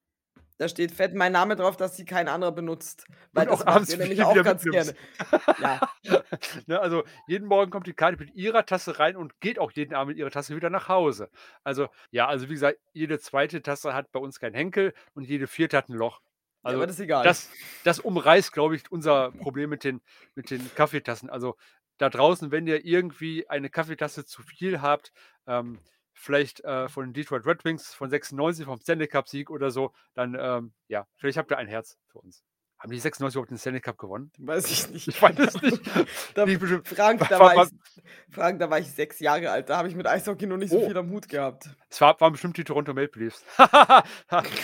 Speaker 3: Da steht fett mein Name drauf, dass sie kein anderer benutzt. Weil
Speaker 2: Und
Speaker 3: das
Speaker 2: auch
Speaker 3: macht
Speaker 2: abends
Speaker 3: ihr nämlich auch ganz
Speaker 2: mitnimmst.
Speaker 3: gerne. Ja,
Speaker 2: ne, also jeden Morgen kommt die Kathi mit ihrer Tasse rein und geht auch jeden Abend mit ihrer Tasse wieder nach Hause. Also ja, also wie gesagt, jede zweite Tasse hat bei uns keinen Henkel und jede vierte hat ein Loch.
Speaker 3: ja,
Speaker 2: Also
Speaker 3: aber das ist egal.
Speaker 2: das, das umreißt, glaube ich, unser Problem mit den, mit den Kaffeetassen. Also da draußen, wenn ihr irgendwie eine Kaffeetasse zu viel habt, ähm, vielleicht äh, von den Detroit Red Wings von 96 vom Stanley Cup Sieg oder so, dann ähm, ja, vielleicht habt ihr ein Herz für uns. Haben die 96 überhaupt den Stanley Cup gewonnen?
Speaker 3: Weiß ich nicht.
Speaker 2: Ich weiß es nicht.
Speaker 3: Da,
Speaker 2: Die bestimmt-
Speaker 3: Frank, da
Speaker 2: War-
Speaker 3: war, ich, Frank, da war ich sechs Jahre alt. Da habe ich mit Eishockey noch nicht so
Speaker 2: Oh.
Speaker 3: viel am Hut gehabt.
Speaker 2: Es war, waren bestimmt die Toronto Maple Leafs.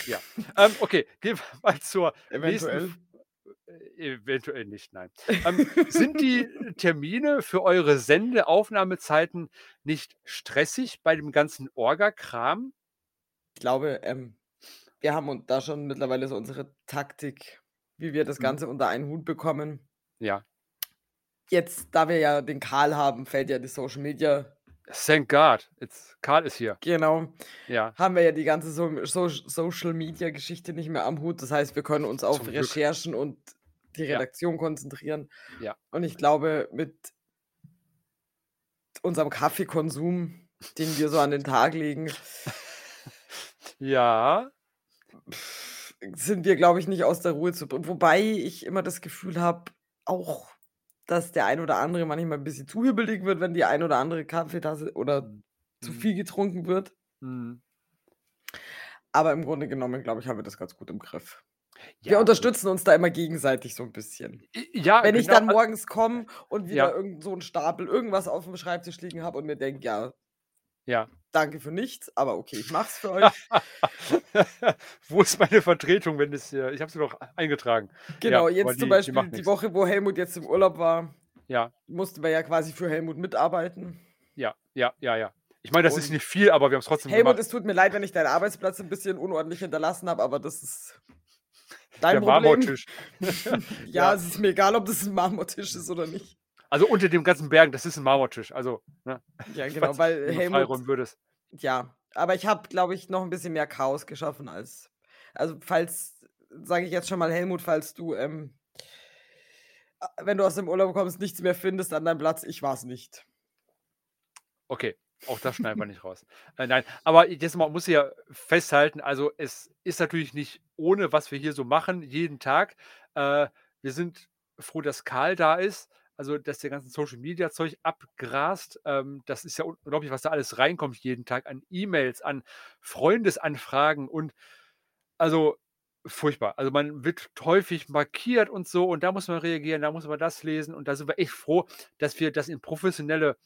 Speaker 2: ja. Ähm, okay, gehen wir mal zur
Speaker 3: Eventuell.
Speaker 2: nächsten Eventuell nicht, nein. Ähm, sind die Termine für eure Sendeaufnahmezeiten nicht stressig bei dem ganzen Orga-Kram?
Speaker 3: Ich glaube, ähm, wir haben da schon mittlerweile so unsere Taktik, wie wir das
Speaker 2: Mhm.
Speaker 3: Ganze unter einen Hut bekommen.
Speaker 2: Ja.
Speaker 3: Jetzt, da wir ja den Karl haben, fällt ja die Social Media,
Speaker 2: Thank God. Jetzt, Karl ist hier.
Speaker 3: genau,
Speaker 2: Ja.
Speaker 3: haben wir ja die ganze so so Social Media Geschichte nicht mehr am Hut. Das heißt, wir können uns auf
Speaker 2: Zum Glück.
Speaker 3: Recherchen und die
Speaker 2: Ja.
Speaker 3: Redaktion konzentrieren.
Speaker 2: Ja.
Speaker 3: Und ich glaube, mit unserem Kaffeekonsum, den wir so an den Tag legen,
Speaker 2: Ja.
Speaker 3: sind wir, glaube ich, nicht aus der Ruhe zu bringen. Wobei ich immer das Gefühl habe, auch, dass der ein oder andere manchmal ein bisschen zu hibbelig wird, wenn die ein oder andere Kaffeetasse oder zu
Speaker 2: Mhm.
Speaker 3: viel getrunken wird.
Speaker 2: Mhm.
Speaker 3: Aber im Grunde genommen, glaube ich, haben wir das ganz gut im Griff.
Speaker 2: Ja,
Speaker 3: Wir unterstützen uns da immer gegenseitig so ein bisschen.
Speaker 2: Ja,
Speaker 3: Wenn ich
Speaker 2: genau,
Speaker 3: dann morgens komme und wieder
Speaker 2: Ja.
Speaker 3: irgend so einen Stapel irgendwas auf dem Schreibtisch liegen habe und mir denke, ja,
Speaker 2: Ja.
Speaker 3: danke für nichts, aber okay, ich mach's für euch.
Speaker 2: Wo ist meine Vertretung, wenn es hier. Ich habe sie doch eingetragen.
Speaker 3: Genau,
Speaker 2: aber
Speaker 3: jetzt
Speaker 2: die- die
Speaker 3: zum Beispiel die
Speaker 2: nix.
Speaker 3: Woche, wo Helmut jetzt im Urlaub war,
Speaker 2: Ja,
Speaker 3: mussten wir ja quasi für Helmut mitarbeiten.
Speaker 2: ja, ja, ja, ja. Ich meine, das ist
Speaker 3: Und-
Speaker 2: nicht viel, aber wir haben es trotzdem
Speaker 3: Helmut,
Speaker 2: gemacht.
Speaker 3: es tut mir leid, wenn ich deinen Arbeitsplatz ein bisschen unordentlich hinterlassen habe, aber das ist dein
Speaker 2: Der
Speaker 3: Problem.
Speaker 2: Marmortisch.
Speaker 3: Ja,
Speaker 2: Ja.
Speaker 3: es ist mir egal, ob das ein Marmortisch ist oder nicht.
Speaker 2: Also unter dem ganzen Bergen, das ist ein Marmortisch. Also, ne,
Speaker 3: Ja, genau, weil
Speaker 2: du
Speaker 3: Helmut,
Speaker 2: freiräumen würdest.
Speaker 3: ja, aber ich habe, glaube ich, noch ein bisschen mehr Chaos geschaffen als, also falls, sage ich jetzt schon mal, Helmut, falls du, ähm, äh, wenn du aus dem Urlaub kommst, nichts mehr findest an deinem Platz, ich war es nicht.
Speaker 2: Okay, auch das schneiden wir nicht raus. Äh, nein, aber jetzt mal muss ich ja festhalten, also es ist natürlich nicht ohne, was wir hier so machen, jeden Tag. Äh, wir sind froh, dass Karl da ist, also dass der ganze Social Media Zeug abgrast. Ähm, das ist ja unglaublich, was da alles reinkommt jeden Tag an E-Mails, an Freundesanfragen und also furchtbar. Also man wird häufig markiert und so und da muss man reagieren, da muss man das lesen und da sind wir echt froh, dass wir das in professionelle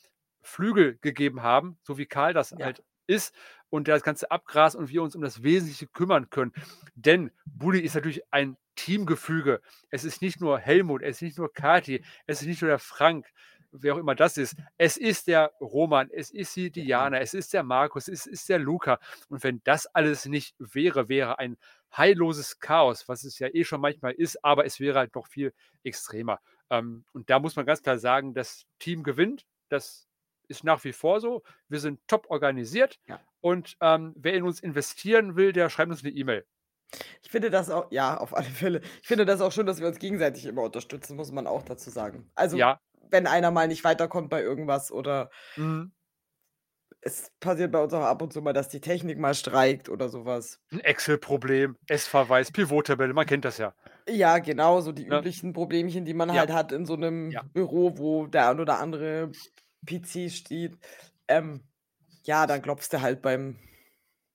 Speaker 2: Flügel gegeben haben, so wie Karl das
Speaker 3: Ja.
Speaker 2: halt ist und der das Ganze abgrast und wir uns um das Wesentliche kümmern können. Denn Bulli ist natürlich ein Teamgefüge. Es ist nicht nur Helmut, es ist nicht nur Kati, es ist nicht nur der Frank, wer auch immer das ist. Es ist der Roman, es ist die Diana, es ist der Markus, es ist der Luca. Und wenn das alles nicht wäre, wäre ein heilloses Chaos, was es ja eh schon manchmal ist, aber es wäre halt noch viel extremer. Ähm, und da muss man ganz klar sagen, das Team gewinnt. Das ist nach wie vor so. Wir sind top organisiert.
Speaker 3: Ja.
Speaker 2: Und ähm, wer in uns investieren will, der schreibt uns eine E-Mail.
Speaker 3: Ich finde das auch ja, auf alle Fälle. Ich finde das auch schön, dass wir uns gegenseitig immer unterstützen, muss man auch dazu sagen. Also,
Speaker 2: Ja.
Speaker 3: wenn einer mal nicht weiterkommt bei irgendwas oder
Speaker 2: Mhm.
Speaker 3: es passiert bei uns auch ab und zu mal, dass die Technik mal streikt oder so was.
Speaker 2: 'N Excel-Problem, S-Verweis, Pivot-Tabelle, man kennt das ja.
Speaker 3: Ja, genau, so die
Speaker 2: Ne?
Speaker 3: üblichen Problemchen, die man
Speaker 2: Ja.
Speaker 3: halt hat in so 'nem
Speaker 2: Ja.
Speaker 3: Büro, wo der ein oder andere PC steht. Ähm, ja, dann klopfst du halt beim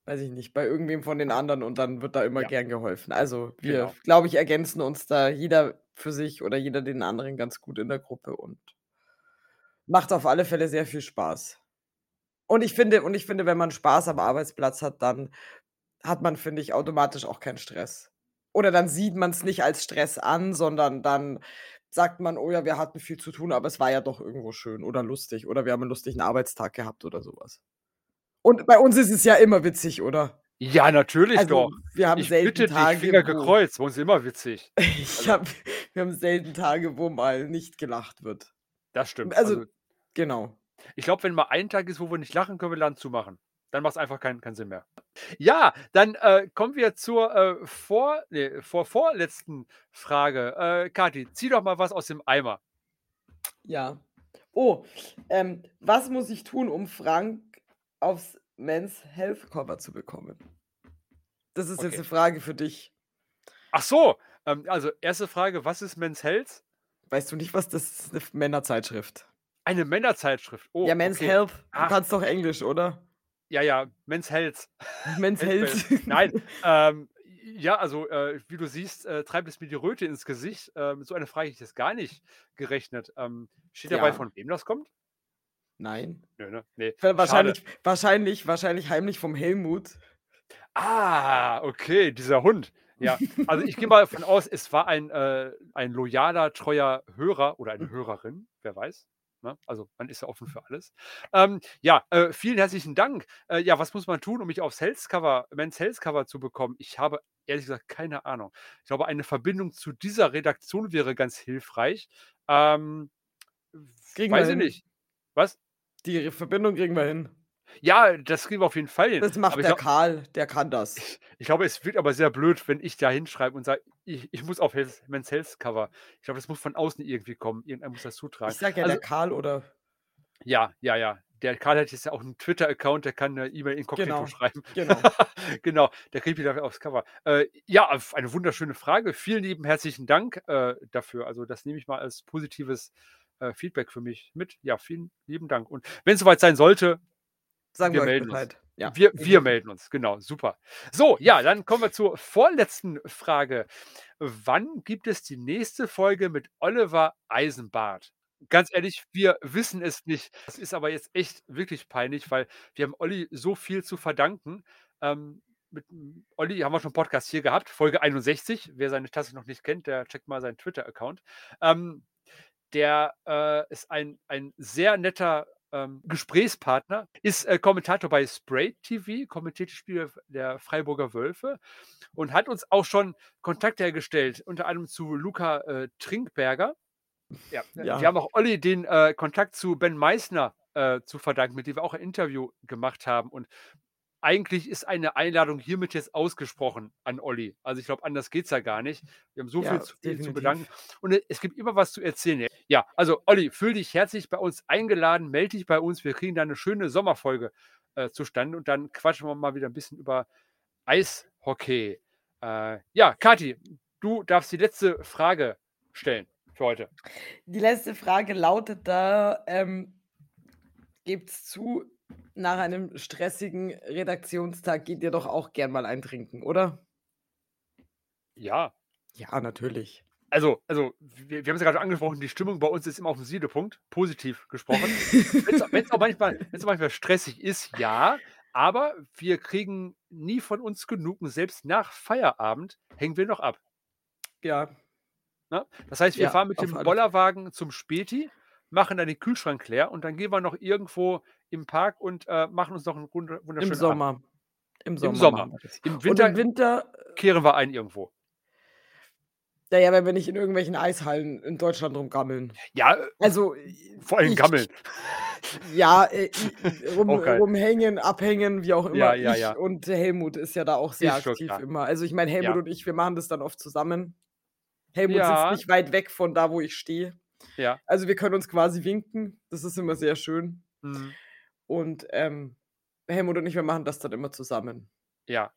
Speaker 3: weiß ich nicht, bei irgendwem von den anderen und dann wird da immer
Speaker 2: Ja.
Speaker 3: gern geholfen. Also, wir,
Speaker 2: Genau.
Speaker 3: glaube ich, ergänzen uns da jeder für sich oder jeder den anderen ganz gut in der Gruppe und macht auf alle Fälle sehr viel Spaß. Und ich finde und ich finde, wenn man Spaß am Arbeitsplatz hat, dann hat man, finde ich, automatisch auch keinen Stress. Oder dann sieht man's nicht als Stress an, sondern dann sagt man: „Oh ja, wir hatten viel zu tun, aber es war ja doch irgendwo schön oder lustig oder wir haben 'n lustigen Arbeitstag gehabt“ oder so was. Und bei uns ist es ja immer witzig, oder?
Speaker 2: Ja, natürlich
Speaker 3: Also,
Speaker 2: doch.
Speaker 3: wir haben
Speaker 2: Ich
Speaker 3: selten
Speaker 2: bitte dich,
Speaker 3: Tage,
Speaker 2: Finger
Speaker 3: wo
Speaker 2: gekreuzt, bei uns ist immer witzig.
Speaker 3: ich
Speaker 2: Also
Speaker 3: habe wir haben selten Tage, wo mal nicht gelacht wird.
Speaker 2: Das stimmt.
Speaker 3: Also
Speaker 2: Also
Speaker 3: genau.
Speaker 2: ich glaube, wenn mal ein Tag ist, wo wir nicht lachen, können wir Laden zumachen. Dann macht's einfach keinen keinen Sinn mehr. Ja, dann, äh, kommen wir zur, äh, vor ne, vor vorletzten Frage. Äh, Kathi, zieh doch mal was aus dem Eimer.
Speaker 3: Ja. Oh, ähm, was muss ich tun, um Frank aufs Men's Health Cover zu bekommen? Das ist jetzt
Speaker 2: Okay.
Speaker 3: 'ne Frage für dich.
Speaker 2: Ach so, ähm, also erste Frage, was ist Men's Health?
Speaker 3: Weißt du nicht, was das ist 'ne F Männerzeitschrift.
Speaker 2: Eine Männerzeitschrift. Oh,
Speaker 3: Ja, Men's
Speaker 2: okay.
Speaker 3: Health. Du
Speaker 2: Ach.
Speaker 3: kannst doch Englisch, oder?
Speaker 2: Ja, ja, Men's Health.
Speaker 3: Men's
Speaker 2: Health. Nein, ähm, ja, also, äh, wie du siehst, äh, treibt es mir die Röte ins Gesicht. Äh, mit so einer Frage hätte ich jetzt gar nicht gerechnet. Ähm, steht dabei,
Speaker 3: Ja.
Speaker 2: von wem das kommt?
Speaker 3: Nein.
Speaker 2: Nö, ne? Ne, schade.
Speaker 3: wahrscheinlich wahrscheinlich wahrscheinlich heimlich vom Helmut.
Speaker 2: Ah, okay, dieser Hund. Ja, also ich gehe mal davon aus, es war ein, äh ein loyaler, treuer Hörer oder eine
Speaker 3: Hm.
Speaker 2: Hörerin, wer weiß, ne? Also, man ist ja offen für alles. Ähm, ja, äh, vielen herzlichen Dank. Äh, ja, was muss man tun, um mich aufs Health Cover Men's Health Cover zu bekommen? Ich habe ehrlich gesagt keine Ahnung. Ich glaube, eine Verbindung zu dieser Redaktion wäre ganz hilfreich. Ähm, weiß ich nicht. Was?
Speaker 3: Die Verbindung kriegen wir hin.
Speaker 2: Ja, das kriegen wir auf jeden Fall hin.
Speaker 3: Das macht
Speaker 2: Aber
Speaker 3: der
Speaker 2: glau
Speaker 3: Karl, der kann das.
Speaker 2: ich ich glaube, es wird aber sehr blöd, wenn ich da hinschreibe und sage: „Ich ich muss auf Health Men's Health Cover.“ Ich glaube, das muss von außen irgendwie kommen. Irgendeiner muss das zutragen.
Speaker 3: Ich sage ja,
Speaker 2: Also
Speaker 3: der Karl oder
Speaker 2: ja, ja, ja. Der Karl hat jetzt ja auch 'n Twitter-Account, der kann 'ne E-Mail inkognito
Speaker 3: Genau,
Speaker 2: schreiben.
Speaker 3: genau.
Speaker 2: Genau, der kriegt wieder aufs Cover. Äh, ja, eine wunderschöne Frage. Vielen lieben herzlichen Dank, äh, dafür. Also, das nehme ich mal als positives, äh, Feedback für mich mit. Ja, vielen lieben Dank. Und wenn's soweit sein sollte,
Speaker 3: Sagen
Speaker 2: wir
Speaker 3: wir
Speaker 2: melden uns.
Speaker 3: Bescheid. Ja,
Speaker 2: Wir wir melden uns, genau, super. So, ja, dann kommen wir zur vorletzten Frage. Wann gibt es die nächste Folge mit Oliver Eisenbart? Ganz ehrlich, wir wissen es nicht. Das ist aber jetzt echt wirklich peinlich, weil wir haben Olli so viel zu verdanken. Ähm, mit Olli haben wir schon 'n Podcast hier gehabt, Folge 61. Wer seine Tasse noch nicht kennt, der checkt mal seinen Twitter-Account. Ähm, der, äh, ist ein ein sehr netter, ähm, Gesprächspartner, ist, äh, Kommentator bei Spray TV, kommentiert die Spiele der Freiburger Wölfe und hat uns auch schon Kontakt hergestellt, unter anderem zu Luca, äh, Trinkberger. Ja, äh,
Speaker 3: Ja.
Speaker 2: wir haben auch Olli den, äh, Kontakt zu Ben Meißner, äh, zu verdanken, mit dem wir auch ein Interview gemacht haben. Und eigentlich ist eine Einladung hiermit jetzt ausgesprochen an Olli. Also, ich glaube, anders geht's ja gar nicht. Wir haben so viel
Speaker 3: Ja,
Speaker 2: zu viel zu
Speaker 3: definitiv.
Speaker 2: bedanken und, äh, es gibt immer was zu erzählen. Ja, also Olli, fühl dich herzlich bei uns eingeladen, melde dich bei uns. Wir kriegen da 'ne schöne Sommerfolge, äh, zustande und dann quatschen wir mal wieder 'n bisschen über Eishockey. Äh, ja, Kathi, du darfst die letzte Frage stellen für heute.
Speaker 3: Die letzte Frage lautet da, ähm, gebt's zu, nach einem stressigen Redaktionstag geht ihr doch auch gern mal ein trinken, oder?
Speaker 2: Ja.
Speaker 3: Ja, natürlich.
Speaker 2: Also also, wir wir haben's ja grade angesprochen, die Stimmung bei uns ist immer aufm Siedepunkt, positiv gesprochen. Auch wenn's auch manchmal auch manchmal stressig ist, ja, aber wir kriegen nie von uns genug und selbst nach Feierabend hängen wir noch ab.
Speaker 3: Ja.
Speaker 2: Ne? Das heißt, wir
Speaker 3: Ja,
Speaker 2: fahren mit
Speaker 3: auf
Speaker 2: dem. Bollerwagen zum Späti, machen dann den Kühlschrank leer und dann gehen wir noch irgendwo im Park und, äh, machen uns noch 'n wunder
Speaker 3: Im
Speaker 2: wunderschönen Abend.
Speaker 3: Sommer. Im
Speaker 2: Im
Speaker 3: Sommer
Speaker 2: Sommer.
Speaker 3: wir das.
Speaker 2: Im Winter
Speaker 3: im Winter
Speaker 2: kehren wir ein irgendwo.
Speaker 3: Na ja, wenn wir nicht in irgendwelchen Eishallen in Deutschland rumgammeln.
Speaker 2: Ja, äh,
Speaker 3: Also,
Speaker 2: vor allem
Speaker 3: ich
Speaker 2: gammeln.
Speaker 3: Ja, äh, rum,
Speaker 2: Auch geil.
Speaker 3: rumhängen, abhängen, wie auch immer.
Speaker 2: Ja, ja,
Speaker 3: ich
Speaker 2: ja.
Speaker 3: und Helmut ist ja da auch sehr
Speaker 2: Ist
Speaker 3: aktiv immer. Also ich meine, Helmut
Speaker 2: Ja.
Speaker 3: und ich, wir machen das dann oft zusammen. Helmut
Speaker 2: Ja.
Speaker 3: sitzt nicht weit weg von da, wo ich stehe.
Speaker 2: Ja.
Speaker 3: Also wir können uns quasi winken. Das ist immer sehr schön.
Speaker 2: Mhm.
Speaker 3: Und ähm, Helmut und ich, wir machen das dann immer zusammen.
Speaker 2: Ja.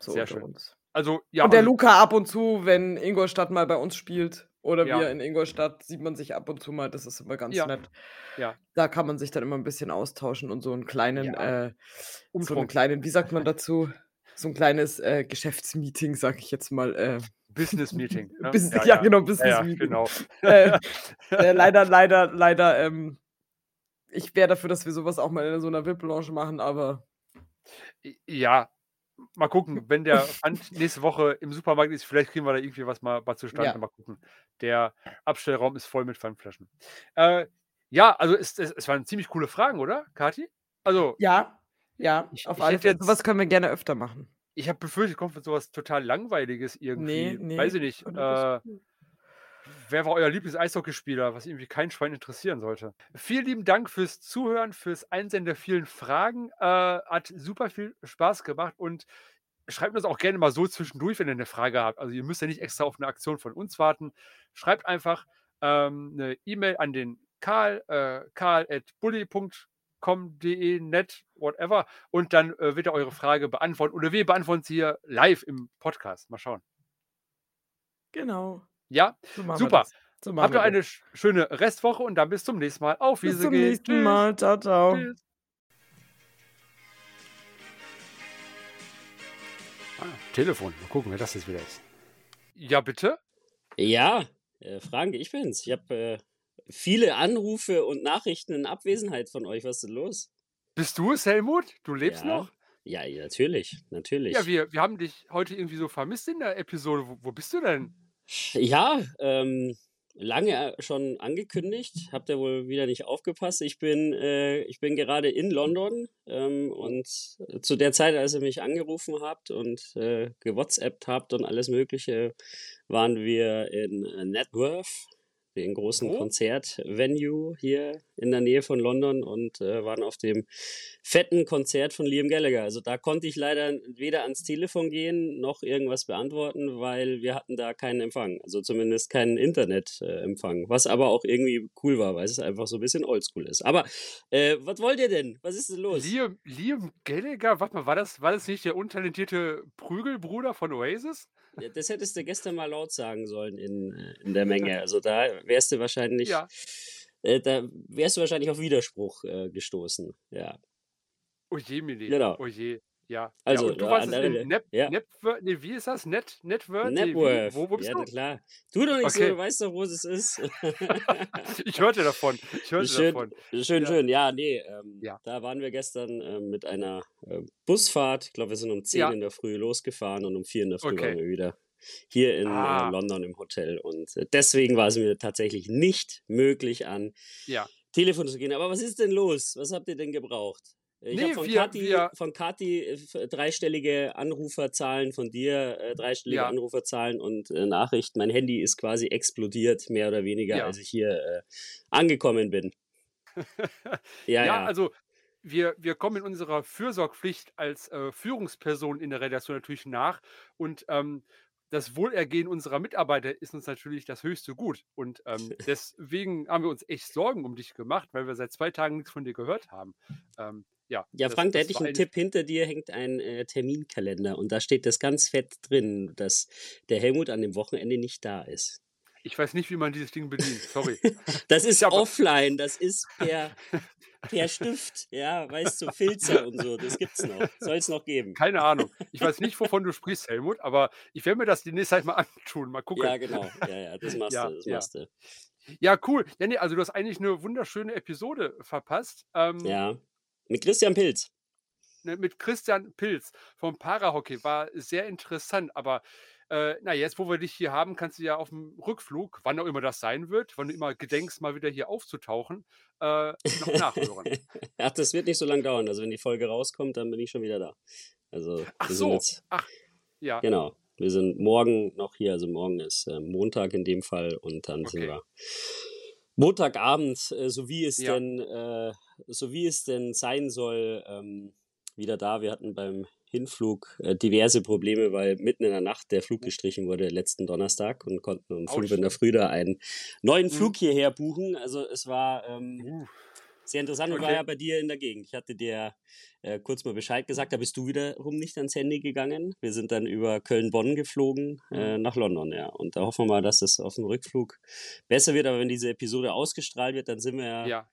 Speaker 3: So
Speaker 2: Sehr schön.
Speaker 3: uns.
Speaker 2: Also, ja.
Speaker 3: und der
Speaker 2: also-
Speaker 3: Luca ab und zu, wenn Ingolstadt mal bei uns spielt oder
Speaker 2: Ja.
Speaker 3: wir in Ingolstadt, sieht man sich ab und zu mal. Das ist immer ganz
Speaker 2: Ja.
Speaker 3: nett.
Speaker 2: Ja.
Speaker 3: Da kann man sich dann immer ein bisschen austauschen und so einen kleinen,
Speaker 2: Ja.
Speaker 3: äh, so einen kleinen, wie sagt man dazu? So ein kleines äh, Geschäftsmeeting, sag ich jetzt mal. Äh,
Speaker 2: Business Meeting. Ne?
Speaker 3: Bus- ja, genau, Business Meeting.
Speaker 2: genau.
Speaker 3: äh, äh, leider, leider, leider, ähm, ich wäre dafür, dass wir sowas auch mal in so einer VIP-Lounge machen, aber
Speaker 2: Ja, mal gucken, wenn der Pfand nächste Woche im Supermarkt ist, vielleicht kriegen wir da irgendwie was mal, mal zustande.
Speaker 3: Ja.
Speaker 2: Mal gucken. Der Abstellraum ist voll mit Pfandflaschen. Äh, ja, also es, es, es waren ziemlich coole Fragen, oder, Kathi? Also,
Speaker 3: ja, ja,
Speaker 2: Ich-
Speaker 3: auf alle Fälle. Sowas können wir gerne öfter machen.
Speaker 2: ich habe befürchtet, kommt mit sowas total Langweiliges irgendwie.
Speaker 3: Nee, nee.
Speaker 2: Weiß ich nicht. Äh, wer war euer Lieblings-Eishockeyspieler, was irgendwie kein Schwein interessieren sollte? Vielen lieben Dank fürs Zuhören, fürs Einsenden der vielen Fragen. Äh, hat super viel Spaß gemacht und schreibt uns auch gerne mal so zwischendurch, wenn ihr eine Frage habt. Also ihr müsst ja nicht extra auf eine Aktion von uns warten. Schreibt einfach ähm, eine E-Mail an den Karl, äh, karl.bully.com.de, net, whatever. Und dann äh, wird er eure Frage beantworten. Oder wir beantworten sie hier live im Podcast. Mal schauen.
Speaker 3: Genau.
Speaker 2: Ja,
Speaker 3: So
Speaker 2: Super.
Speaker 3: So
Speaker 2: habt ihr eine sch- schöne Restwoche und dann bis zum nächsten Mal. Auf
Speaker 3: Bis
Speaker 2: Wiedersehen.
Speaker 3: zum nächsten
Speaker 2: Tschüss.
Speaker 3: Mal. Ciao, ciao.
Speaker 2: Tschüss. Ah, Telefon. Mal gucken, wer das jetzt wieder ist. Ja, bitte?
Speaker 1: Ja, äh, Frank, ich bin's. Ich habe äh, viele Anrufe und Nachrichten in Abwesenheit von euch. Was ist denn los?
Speaker 2: Bist du es, Helmut? Du lebst
Speaker 1: ja.
Speaker 2: noch?
Speaker 1: Ja, ja, natürlich, natürlich.
Speaker 2: Ja, wir, wir haben dich heute irgendwie so vermisst in der Episode. Wo, wo bist du denn?
Speaker 1: Ja, ähm, lange schon angekündigt. Habt ihr wohl wieder nicht aufgepasst. Ich bin, äh, ich bin gerade in London ähm, und zu der Zeit, als ihr mich angerufen habt und äh, gewhatsappt habt und alles Mögliche, waren wir in Networth, den großen
Speaker 2: Wo?
Speaker 1: Konzertvenue hier in der Nähe von London und äh, waren auf dem fetten Konzert von Liam Gallagher. Also da konnte ich leider weder ans Telefon gehen noch irgendwas beantworten, weil wir hatten da keinen Empfang. Also zumindest keinen Internetempfang. was aber auch irgendwie cool war, weil es einfach so ein bisschen oldschool ist. Aber äh, was wollt ihr denn? Was ist denn los?
Speaker 2: Liam, Liam Gallagher? Warte mal, war das, war das nicht der untalentierte Prügelbruder von Oasis?
Speaker 1: Ja, Das hättest du gestern mal laut sagen sollen in, äh, in der Menge. Also da wärst du wahrscheinlich,
Speaker 2: Ja.
Speaker 1: Äh, da wärst du wahrscheinlich auf Widerspruch äh, gestoßen. Ja.
Speaker 2: Oh je, Mili.
Speaker 1: Genau.
Speaker 2: Oh je. Ja.
Speaker 1: Also,
Speaker 2: ja, du
Speaker 1: da
Speaker 2: warst
Speaker 1: andere-
Speaker 2: in Nep,
Speaker 1: ja.
Speaker 2: Nepworth, nee, wie ist das? Net, Networth? Nee?
Speaker 1: Networth.
Speaker 2: Wo, wo bist
Speaker 1: ja,
Speaker 2: du?
Speaker 1: klar. Tu doch nicht so,
Speaker 2: Okay.
Speaker 1: du weißt doch, wo es ist.
Speaker 2: ich hörte davon. Ich hörte
Speaker 1: Schön,
Speaker 2: davon.
Speaker 1: schön,
Speaker 2: Ja.
Speaker 1: schön. Ja, nee, ähm,
Speaker 2: Ja.
Speaker 1: da waren wir gestern ähm, mit einer äh, Busfahrt. Ich glaube, wir sind um 10
Speaker 2: Ja.
Speaker 1: in der Früh losgefahren und um 4 in der Früh
Speaker 2: Okay.
Speaker 1: waren wir wieder hier in
Speaker 2: Ah.
Speaker 1: äh, London im Hotel. Und äh, deswegen war es mir tatsächlich nicht möglich, an
Speaker 2: Ja.
Speaker 1: Telefon zu gehen. Aber was ist denn los? Was habt ihr denn gebraucht? Ich
Speaker 2: Nee,
Speaker 1: habe von
Speaker 2: wir-
Speaker 1: Kathi,
Speaker 2: wir-
Speaker 1: von Kathi äh, dreistellige Anruferzahlen, von dir äh, dreistellige
Speaker 2: Ja.
Speaker 1: Anruferzahlen und äh, Nachrichten. Mein Handy ist quasi explodiert, mehr oder weniger,
Speaker 2: Ja.
Speaker 1: als ich hier äh, angekommen bin. Ja,
Speaker 2: Ja, also wir, wir kommen in unserer Fürsorgpflicht als Führungsperson in der Redaktion natürlich nach und ähm, das Wohlergehen unserer Mitarbeiter ist uns natürlich das höchste Gut. Und ähm, deswegen haben wir uns echt Sorgen um dich gemacht, weil wir seit zwei Tagen nichts von dir gehört haben. Ähm, ja,
Speaker 1: Ja,
Speaker 2: das-
Speaker 1: Frank, da hätte ich einen Tipp. Hinter dir hängt ein äh, Terminkalender und da steht das ganz fett drin, dass der Helmut an dem Wochenende nicht da ist.
Speaker 2: Ich weiß nicht, wie man dieses Ding bedient. Sorry.
Speaker 1: Das ist
Speaker 2: Ja,
Speaker 1: offline, das ist per, per Stift, ja, weißt du, Filzer und so, das gibt's noch, soll es noch geben.
Speaker 2: Keine Ahnung. Ich weiß nicht, wovon du sprichst, Helmut, aber ich werde mir das die nächste Zeit mal antun. Mal gucken.
Speaker 1: Ja, genau, ja, ja, das machst
Speaker 2: Ja,
Speaker 1: du, das
Speaker 2: ja.
Speaker 1: machst du.
Speaker 2: Ja, cool. Ja, nee, also du hast eigentlich eine wunderschöne Episode verpasst. Ähm,
Speaker 1: Ja, mit Christian Pilz.
Speaker 2: ne, mit Christian Pilz vom Parahockey. War sehr interessant, aber äh, na, jetzt, wo wir dich hier haben, kannst du ja auf dem Rückflug, wann auch immer das sein wird, wann du immer gedenkst, mal wieder hier aufzutauchen, äh, noch nachhören.
Speaker 1: Ach, das wird nicht so lange dauern, also wenn die Folge rauskommt, dann bin ich schon wieder da. Also,
Speaker 2: Ach
Speaker 1: wir sind
Speaker 2: so.
Speaker 1: jetzt,
Speaker 2: Ach, ja.
Speaker 1: Genau. Wir sind morgen noch hier, also morgen ist äh, Montag in dem Fall und dann sind
Speaker 2: Okay.
Speaker 1: wir Montagabend, äh, so wie es
Speaker 2: Ja.
Speaker 1: denn, äh, so wie es denn sein soll, ähm, wieder da. Wir hatten beim Hinflug äh, diverse Probleme, weil mitten in der Nacht der Flug gestrichen wurde letzten Donnerstag und konnten um fünf in der Früh da einen neuen
Speaker 2: Mhm.
Speaker 1: Flug hierher buchen. Also es war ähm,
Speaker 2: Uh,
Speaker 1: sehr interessant und war
Speaker 2: Okay.
Speaker 1: ja bei dir in der Gegend. Ich hatte dir äh, kurz mal Bescheid gesagt, da bist du wiederum nicht ans Handy gegangen. Wir sind dann über Köln-Bonn geflogen äh,
Speaker 2: Mhm.
Speaker 1: nach London, ja. Und da hoffen wir mal, dass es auf dem Rückflug besser wird. Aber wenn diese Episode ausgestrahlt wird, dann sind wir ja,
Speaker 2: ja,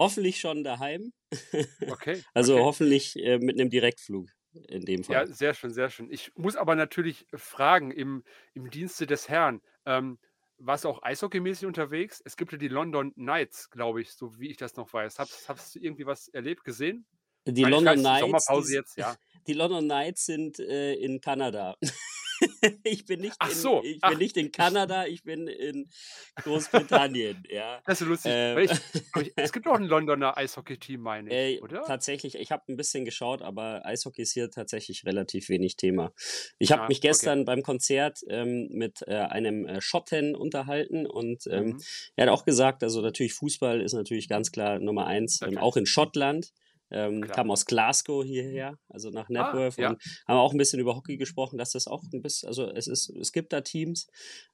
Speaker 1: hoffentlich schon daheim.
Speaker 2: okay.
Speaker 1: Also
Speaker 2: okay.
Speaker 1: hoffentlich äh, mit einem Direktflug in dem
Speaker 2: Ja,
Speaker 1: Fall.
Speaker 2: sehr schön, sehr schön. Ich muss aber natürlich fragen, im, im Dienste des Herrn, ähm, warst du auch eishockeymäßig unterwegs? Es gibt ja die London Knights, glaube ich, so wie ich das noch weiß. Hast, hast du irgendwie was erlebt, gesehen?
Speaker 1: Die
Speaker 2: ich
Speaker 1: London
Speaker 2: weiß,
Speaker 1: Knights,
Speaker 2: Sommerpause
Speaker 1: die,
Speaker 2: jetzt, ja.
Speaker 1: die London Knights sind äh, in Kanada. ich bin nicht
Speaker 2: Ach
Speaker 1: in,
Speaker 2: so,
Speaker 1: ich bin
Speaker 2: ach,
Speaker 1: nicht in
Speaker 2: ich,
Speaker 1: Kanada, ich bin in Großbritannien, ja.
Speaker 2: das ist lustig.
Speaker 1: Äh,
Speaker 2: ich, ich, es gibt auch ein Londoner Eishockey-Team, meine ich,
Speaker 1: Äh,
Speaker 2: oder?
Speaker 1: tatsächlich, ich habe ein bisschen geschaut, aber Eishockey ist hier tatsächlich relativ wenig Thema. Ich habe
Speaker 2: Ah,
Speaker 1: mich
Speaker 2: okay.
Speaker 1: gestern beim Konzert ähm, mit äh, einem äh, Schotten unterhalten und ähm,
Speaker 2: Mhm.
Speaker 1: er hat auch gesagt, also natürlich Fußball ist natürlich ganz klar Nummer eins, ähm, auch in Schottland. Ähm,
Speaker 2: klar.
Speaker 1: kam aus Glasgow hierher, also nach
Speaker 2: Ah,
Speaker 1: Napworth
Speaker 2: ja.
Speaker 1: und haben auch ein bisschen über Hockey gesprochen, dass das auch ein bisschen, also es ist, es gibt da Teams,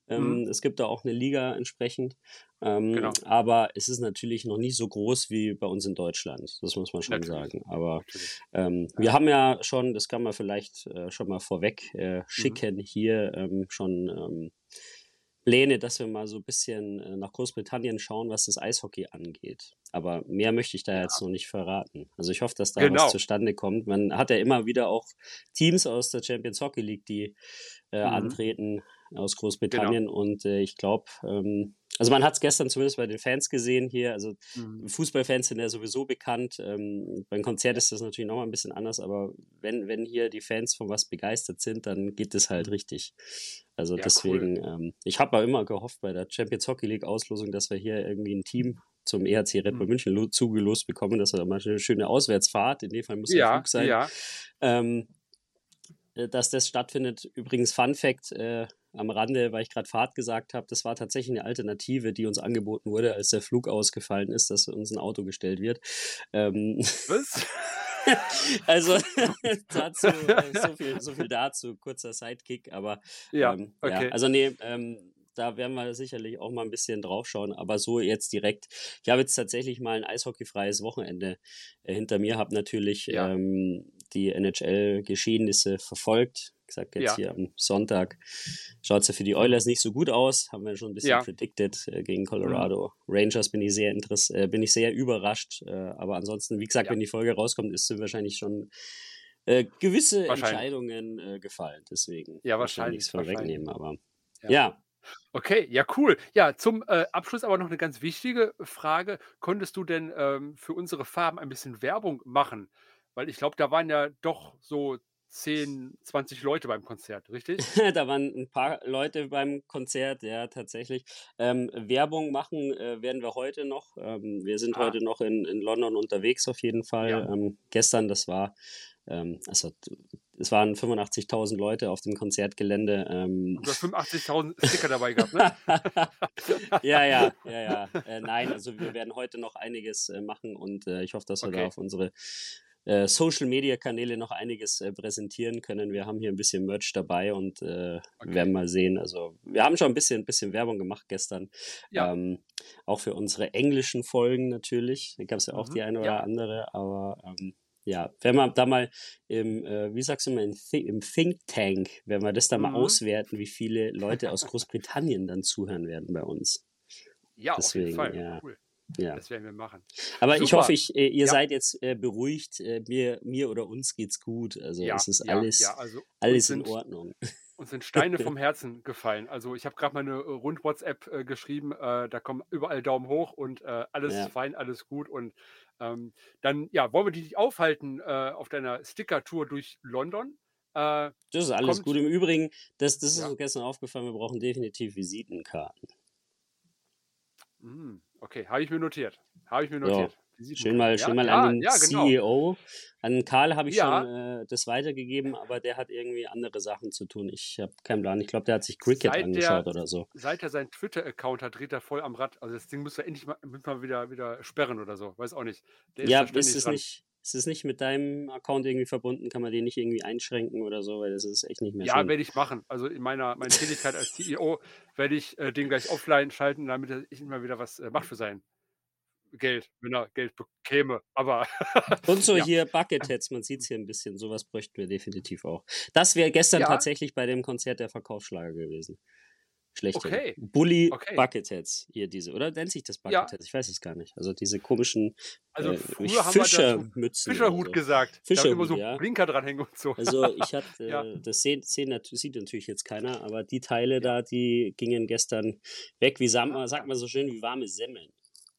Speaker 1: ähm,
Speaker 2: Mhm.
Speaker 1: es gibt da auch eine Liga entsprechend, ähm,
Speaker 2: Genau,
Speaker 1: aber es ist natürlich noch nicht so groß wie bei uns in Deutschland, das muss man schon
Speaker 2: natürlich,
Speaker 1: sagen. Aber ähm,
Speaker 2: Ja.
Speaker 1: wir haben ja schon, das kann man vielleicht äh, schon mal vorweg äh,
Speaker 2: Mhm.
Speaker 1: schicken, hier ähm, schon ähm, Pläne, dass wir mal so ein bisschen äh, nach Großbritannien schauen, was das Eishockey angeht. Aber mehr möchte ich da
Speaker 2: Ja,
Speaker 1: jetzt noch nicht verraten. Also ich hoffe, dass da was
Speaker 2: genau.
Speaker 1: zustande kommt. Man hat ja immer wieder auch Teams aus der Champions Hockey League, die äh,
Speaker 2: Mhm.
Speaker 1: antreten aus
Speaker 2: Genau.
Speaker 1: Großbritannien. Und äh, ich glaube, ähm, also man hat es gestern zumindest bei den Fans gesehen hier. Also
Speaker 2: Mhm.
Speaker 1: Fußballfans sind ja sowieso bekannt. Ähm, beim Konzert ist das natürlich nochmal ein bisschen anders, aber wenn, wenn hier die Fans von was begeistert sind, dann geht es halt richtig. Also
Speaker 2: Ja, cool.
Speaker 1: deswegen, ähm, ich habe auch immer gehofft bei der Champions Hockey League Auslosung, dass wir hier irgendwie ein Team zum EHC Red Bull
Speaker 2: Mhm.
Speaker 1: München lo- zugelost bekommen, dass wir da mal eine schöne Auswärtsfahrt, in dem Fall muss ja
Speaker 2: Ja,
Speaker 1: Flug sein,
Speaker 2: ja.
Speaker 1: ähm, äh, dass das stattfindet. Übrigens, Fun Fact äh, am Rande, weil ich gerade Fahrt gesagt habe, das war tatsächlich eine Alternative, die uns angeboten wurde, als der Flug ausgefallen ist, dass uns ein Auto gestellt wird. Ähm,
Speaker 2: Was?
Speaker 1: also dazu, äh, so, viel, so viel dazu, kurzer Sidekick, aber
Speaker 2: Ja,
Speaker 1: ähm, ja,
Speaker 2: okay.
Speaker 1: also nee, ähm, da werden wir sicherlich auch mal ein bisschen draufschauen, aber so jetzt direkt. Ich habe jetzt tatsächlich mal ein eishockeyfreies Wochenende äh, hinter mir, habe natürlich
Speaker 2: Ja.
Speaker 1: ähm, die NHL-Geschehnisse verfolgt. Sag jetzt
Speaker 2: Ja.
Speaker 1: hier am Sonntag schaut es ja für die Oilers nicht so gut aus, haben wir schon ein bisschen
Speaker 2: Ja.
Speaker 1: predicted äh, gegen
Speaker 2: Mhm.
Speaker 1: Colorado. Rangers bin ich sehr interess äh, bin ich sehr überrascht, äh, aber ansonsten, wie gesagt,
Speaker 2: Ja.
Speaker 1: wenn die Folge rauskommt, ist sind wahrscheinlich schon äh, gewisse. Entscheidungen äh, gefallen. Deswegen
Speaker 2: Ja, wahrscheinlich,
Speaker 1: nichts vorwegnehmen, aber
Speaker 2: Ja.
Speaker 1: ja.
Speaker 2: Okay, ja, cool. Ja, zum äh, Abschluss aber noch eine ganz wichtige Frage. Konntest du denn ähm, für unsere Farben ein bisschen Werbung machen? Weil ich glaube, da waren ja doch so 10, 20 Leute beim Konzert, richtig?
Speaker 1: da waren ein paar Leute beim Konzert, ja, tatsächlich. Ähm, Werbung machen äh, werden wir heute noch. Ähm, wir sind
Speaker 2: Ah.
Speaker 1: heute noch in, in London unterwegs auf jeden Fall.
Speaker 2: Ja.
Speaker 1: Ähm, gestern, das war, also es waren 85.000 Leute auf dem Konzertgelände. Ähm,
Speaker 2: Du hast 85.000 Sticker dabei gehabt, ne?
Speaker 1: ja, ja, ja, ja. Äh, nein, also wir werden heute noch einiges äh, machen und äh, ich hoffe, dass wir da
Speaker 2: Okay.
Speaker 1: auf unsere äh, Social Media Kanäle noch einiges äh, präsentieren können. Wir haben hier ein bisschen Merch dabei und äh,
Speaker 2: Okay.
Speaker 1: werden mal sehen. Also wir haben schon ein bisschen, bisschen Werbung gemacht gestern.
Speaker 2: Ja.
Speaker 1: Ähm, auch für unsere englischen Folgen natürlich. Da gab es ja auch
Speaker 2: Mhm,
Speaker 1: die eine oder
Speaker 2: ja.
Speaker 1: andere, aber ähm, ja, wenn wir da mal im, äh, wie sagst du mal, im, Thi im Think Tank, wenn wir das da mal
Speaker 2: Mhm.
Speaker 1: auswerten, wie viele Leute aus Großbritannien dann zuhören werden bei uns.
Speaker 2: Ja, auf jeden
Speaker 1: Deswegen,
Speaker 2: Fall.
Speaker 1: ja.
Speaker 2: Cool.
Speaker 1: Ja.
Speaker 2: Das werden wir machen.
Speaker 1: Aber ich
Speaker 2: Super.
Speaker 1: hoffe, ich, äh, ihr
Speaker 2: Ja.
Speaker 1: seid jetzt äh, beruhigt. Äh, mir, mir oder uns geht's gut. Also
Speaker 2: Ja,
Speaker 1: es ist alles,
Speaker 2: ja, also
Speaker 1: alles in
Speaker 2: sind,
Speaker 1: Ordnung.
Speaker 2: uns sind Steine vom Herzen gefallen. Also ich habe gerade mal eine äh, Rund-WhatsApp äh, geschrieben, äh, da kommen überall Daumen hoch und alles fein, alles gut. Und ähm, dann, ja, wollen wir dich nicht aufhalten auf deiner Sticker-Tour durch London.
Speaker 1: Das ist alles gut. Im Übrigen, das, das ist uns gestern aufgefallen, wir brauchen definitiv Visitenkarten.
Speaker 2: mh, hm, okay, habe ich mir notiert. Habe ich mir
Speaker 1: Ja.
Speaker 2: notiert.
Speaker 1: Schön mal,
Speaker 2: Ja,
Speaker 1: schön mal
Speaker 2: ja,
Speaker 1: an den
Speaker 2: ja, genau.
Speaker 1: CEO. An Karl habe ich
Speaker 2: Ja.
Speaker 1: schon äh, das weitergegeben, aber der hat irgendwie andere Sachen zu tun. Ich habe keinen Plan. Ich glaube, der hat sich Cricket
Speaker 2: Seit der-
Speaker 1: angeschaut oder so.
Speaker 2: Seit er seinen Twitter-Account hat, dreht er voll am Rad. Also das Ding muss er endlich mal, muss man wieder, wieder sperren oder so. Weiß auch nicht. Der
Speaker 1: Ja,
Speaker 2: ständig
Speaker 1: ist es,
Speaker 2: dran.
Speaker 1: nicht, ist es nicht mit deinem Account irgendwie verbunden? Kann man den nicht irgendwie einschränken oder so? Weil das ist echt nicht mehr
Speaker 2: Ja,
Speaker 1: schön.
Speaker 2: werde ich machen. Also in meiner, meiner Tätigkeit als CEO werde ich äh, den gleich offline schalten, damit er ich immer wieder was äh, macht für sein Geld, wenn er Geld bekäme. Aber
Speaker 1: Und so
Speaker 2: Ja.
Speaker 1: hier Bucketheads, man sieht es hier ein bisschen. Sowas bräuchten wir definitiv auch. Das wäre gestern
Speaker 2: Ja.
Speaker 1: tatsächlich bei dem Konzert der Verkaufsschlager gewesen. Schlecht.
Speaker 2: Okay.
Speaker 1: Bully
Speaker 2: Okay.
Speaker 1: Bucketheads, hier diese, oder nennt sich das
Speaker 2: Ja.
Speaker 1: Bucketheads? Ich weiß es gar nicht. Also diese komischen
Speaker 2: also
Speaker 1: äh, Fischermützen.
Speaker 2: Fischerhut
Speaker 1: so.
Speaker 2: gesagt. da haben immer
Speaker 1: Fischerhut,
Speaker 2: so
Speaker 1: ja.
Speaker 2: Blinker dranhängen und so.
Speaker 1: Also ich hatte,
Speaker 2: Ja.
Speaker 1: äh, das sehen, sehen, sieht natürlich jetzt keiner, aber die Teile da, die gingen gestern weg, wie sagt man so schön, wie warme Semmeln.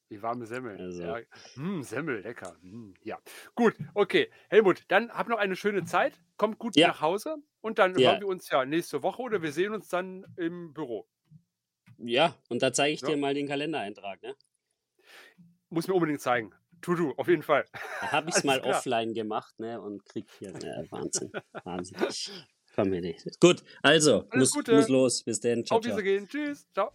Speaker 2: Die warme Semmel.
Speaker 1: Also.
Speaker 2: Ja. Hm, Semmel, lecker. Hm, ja. Gut, okay. Helmut, dann hab noch eine schöne Zeit. Kommt gut
Speaker 1: Ja.
Speaker 2: nach Hause und dann
Speaker 1: Ja.
Speaker 2: hören wir uns ja nächste Woche oder wir sehen uns dann im Büro.
Speaker 1: Ja, und da zeige ich
Speaker 2: Ja.
Speaker 1: dir mal den Kalendereintrag, ne?
Speaker 2: Muss mir unbedingt zeigen. To do, auf jeden Fall.
Speaker 1: Da habe ich es mal
Speaker 2: klar.
Speaker 1: offline gemacht, ne? Und krieg hier, ne, Wahnsinn, Wahnsinn. Komm hier nicht. Gut, also,
Speaker 2: Alles
Speaker 1: muss,
Speaker 2: Gute.
Speaker 1: muss los. Bis dann, ciao,
Speaker 2: Auf. Wiedersehen. Tschüss. Ciao.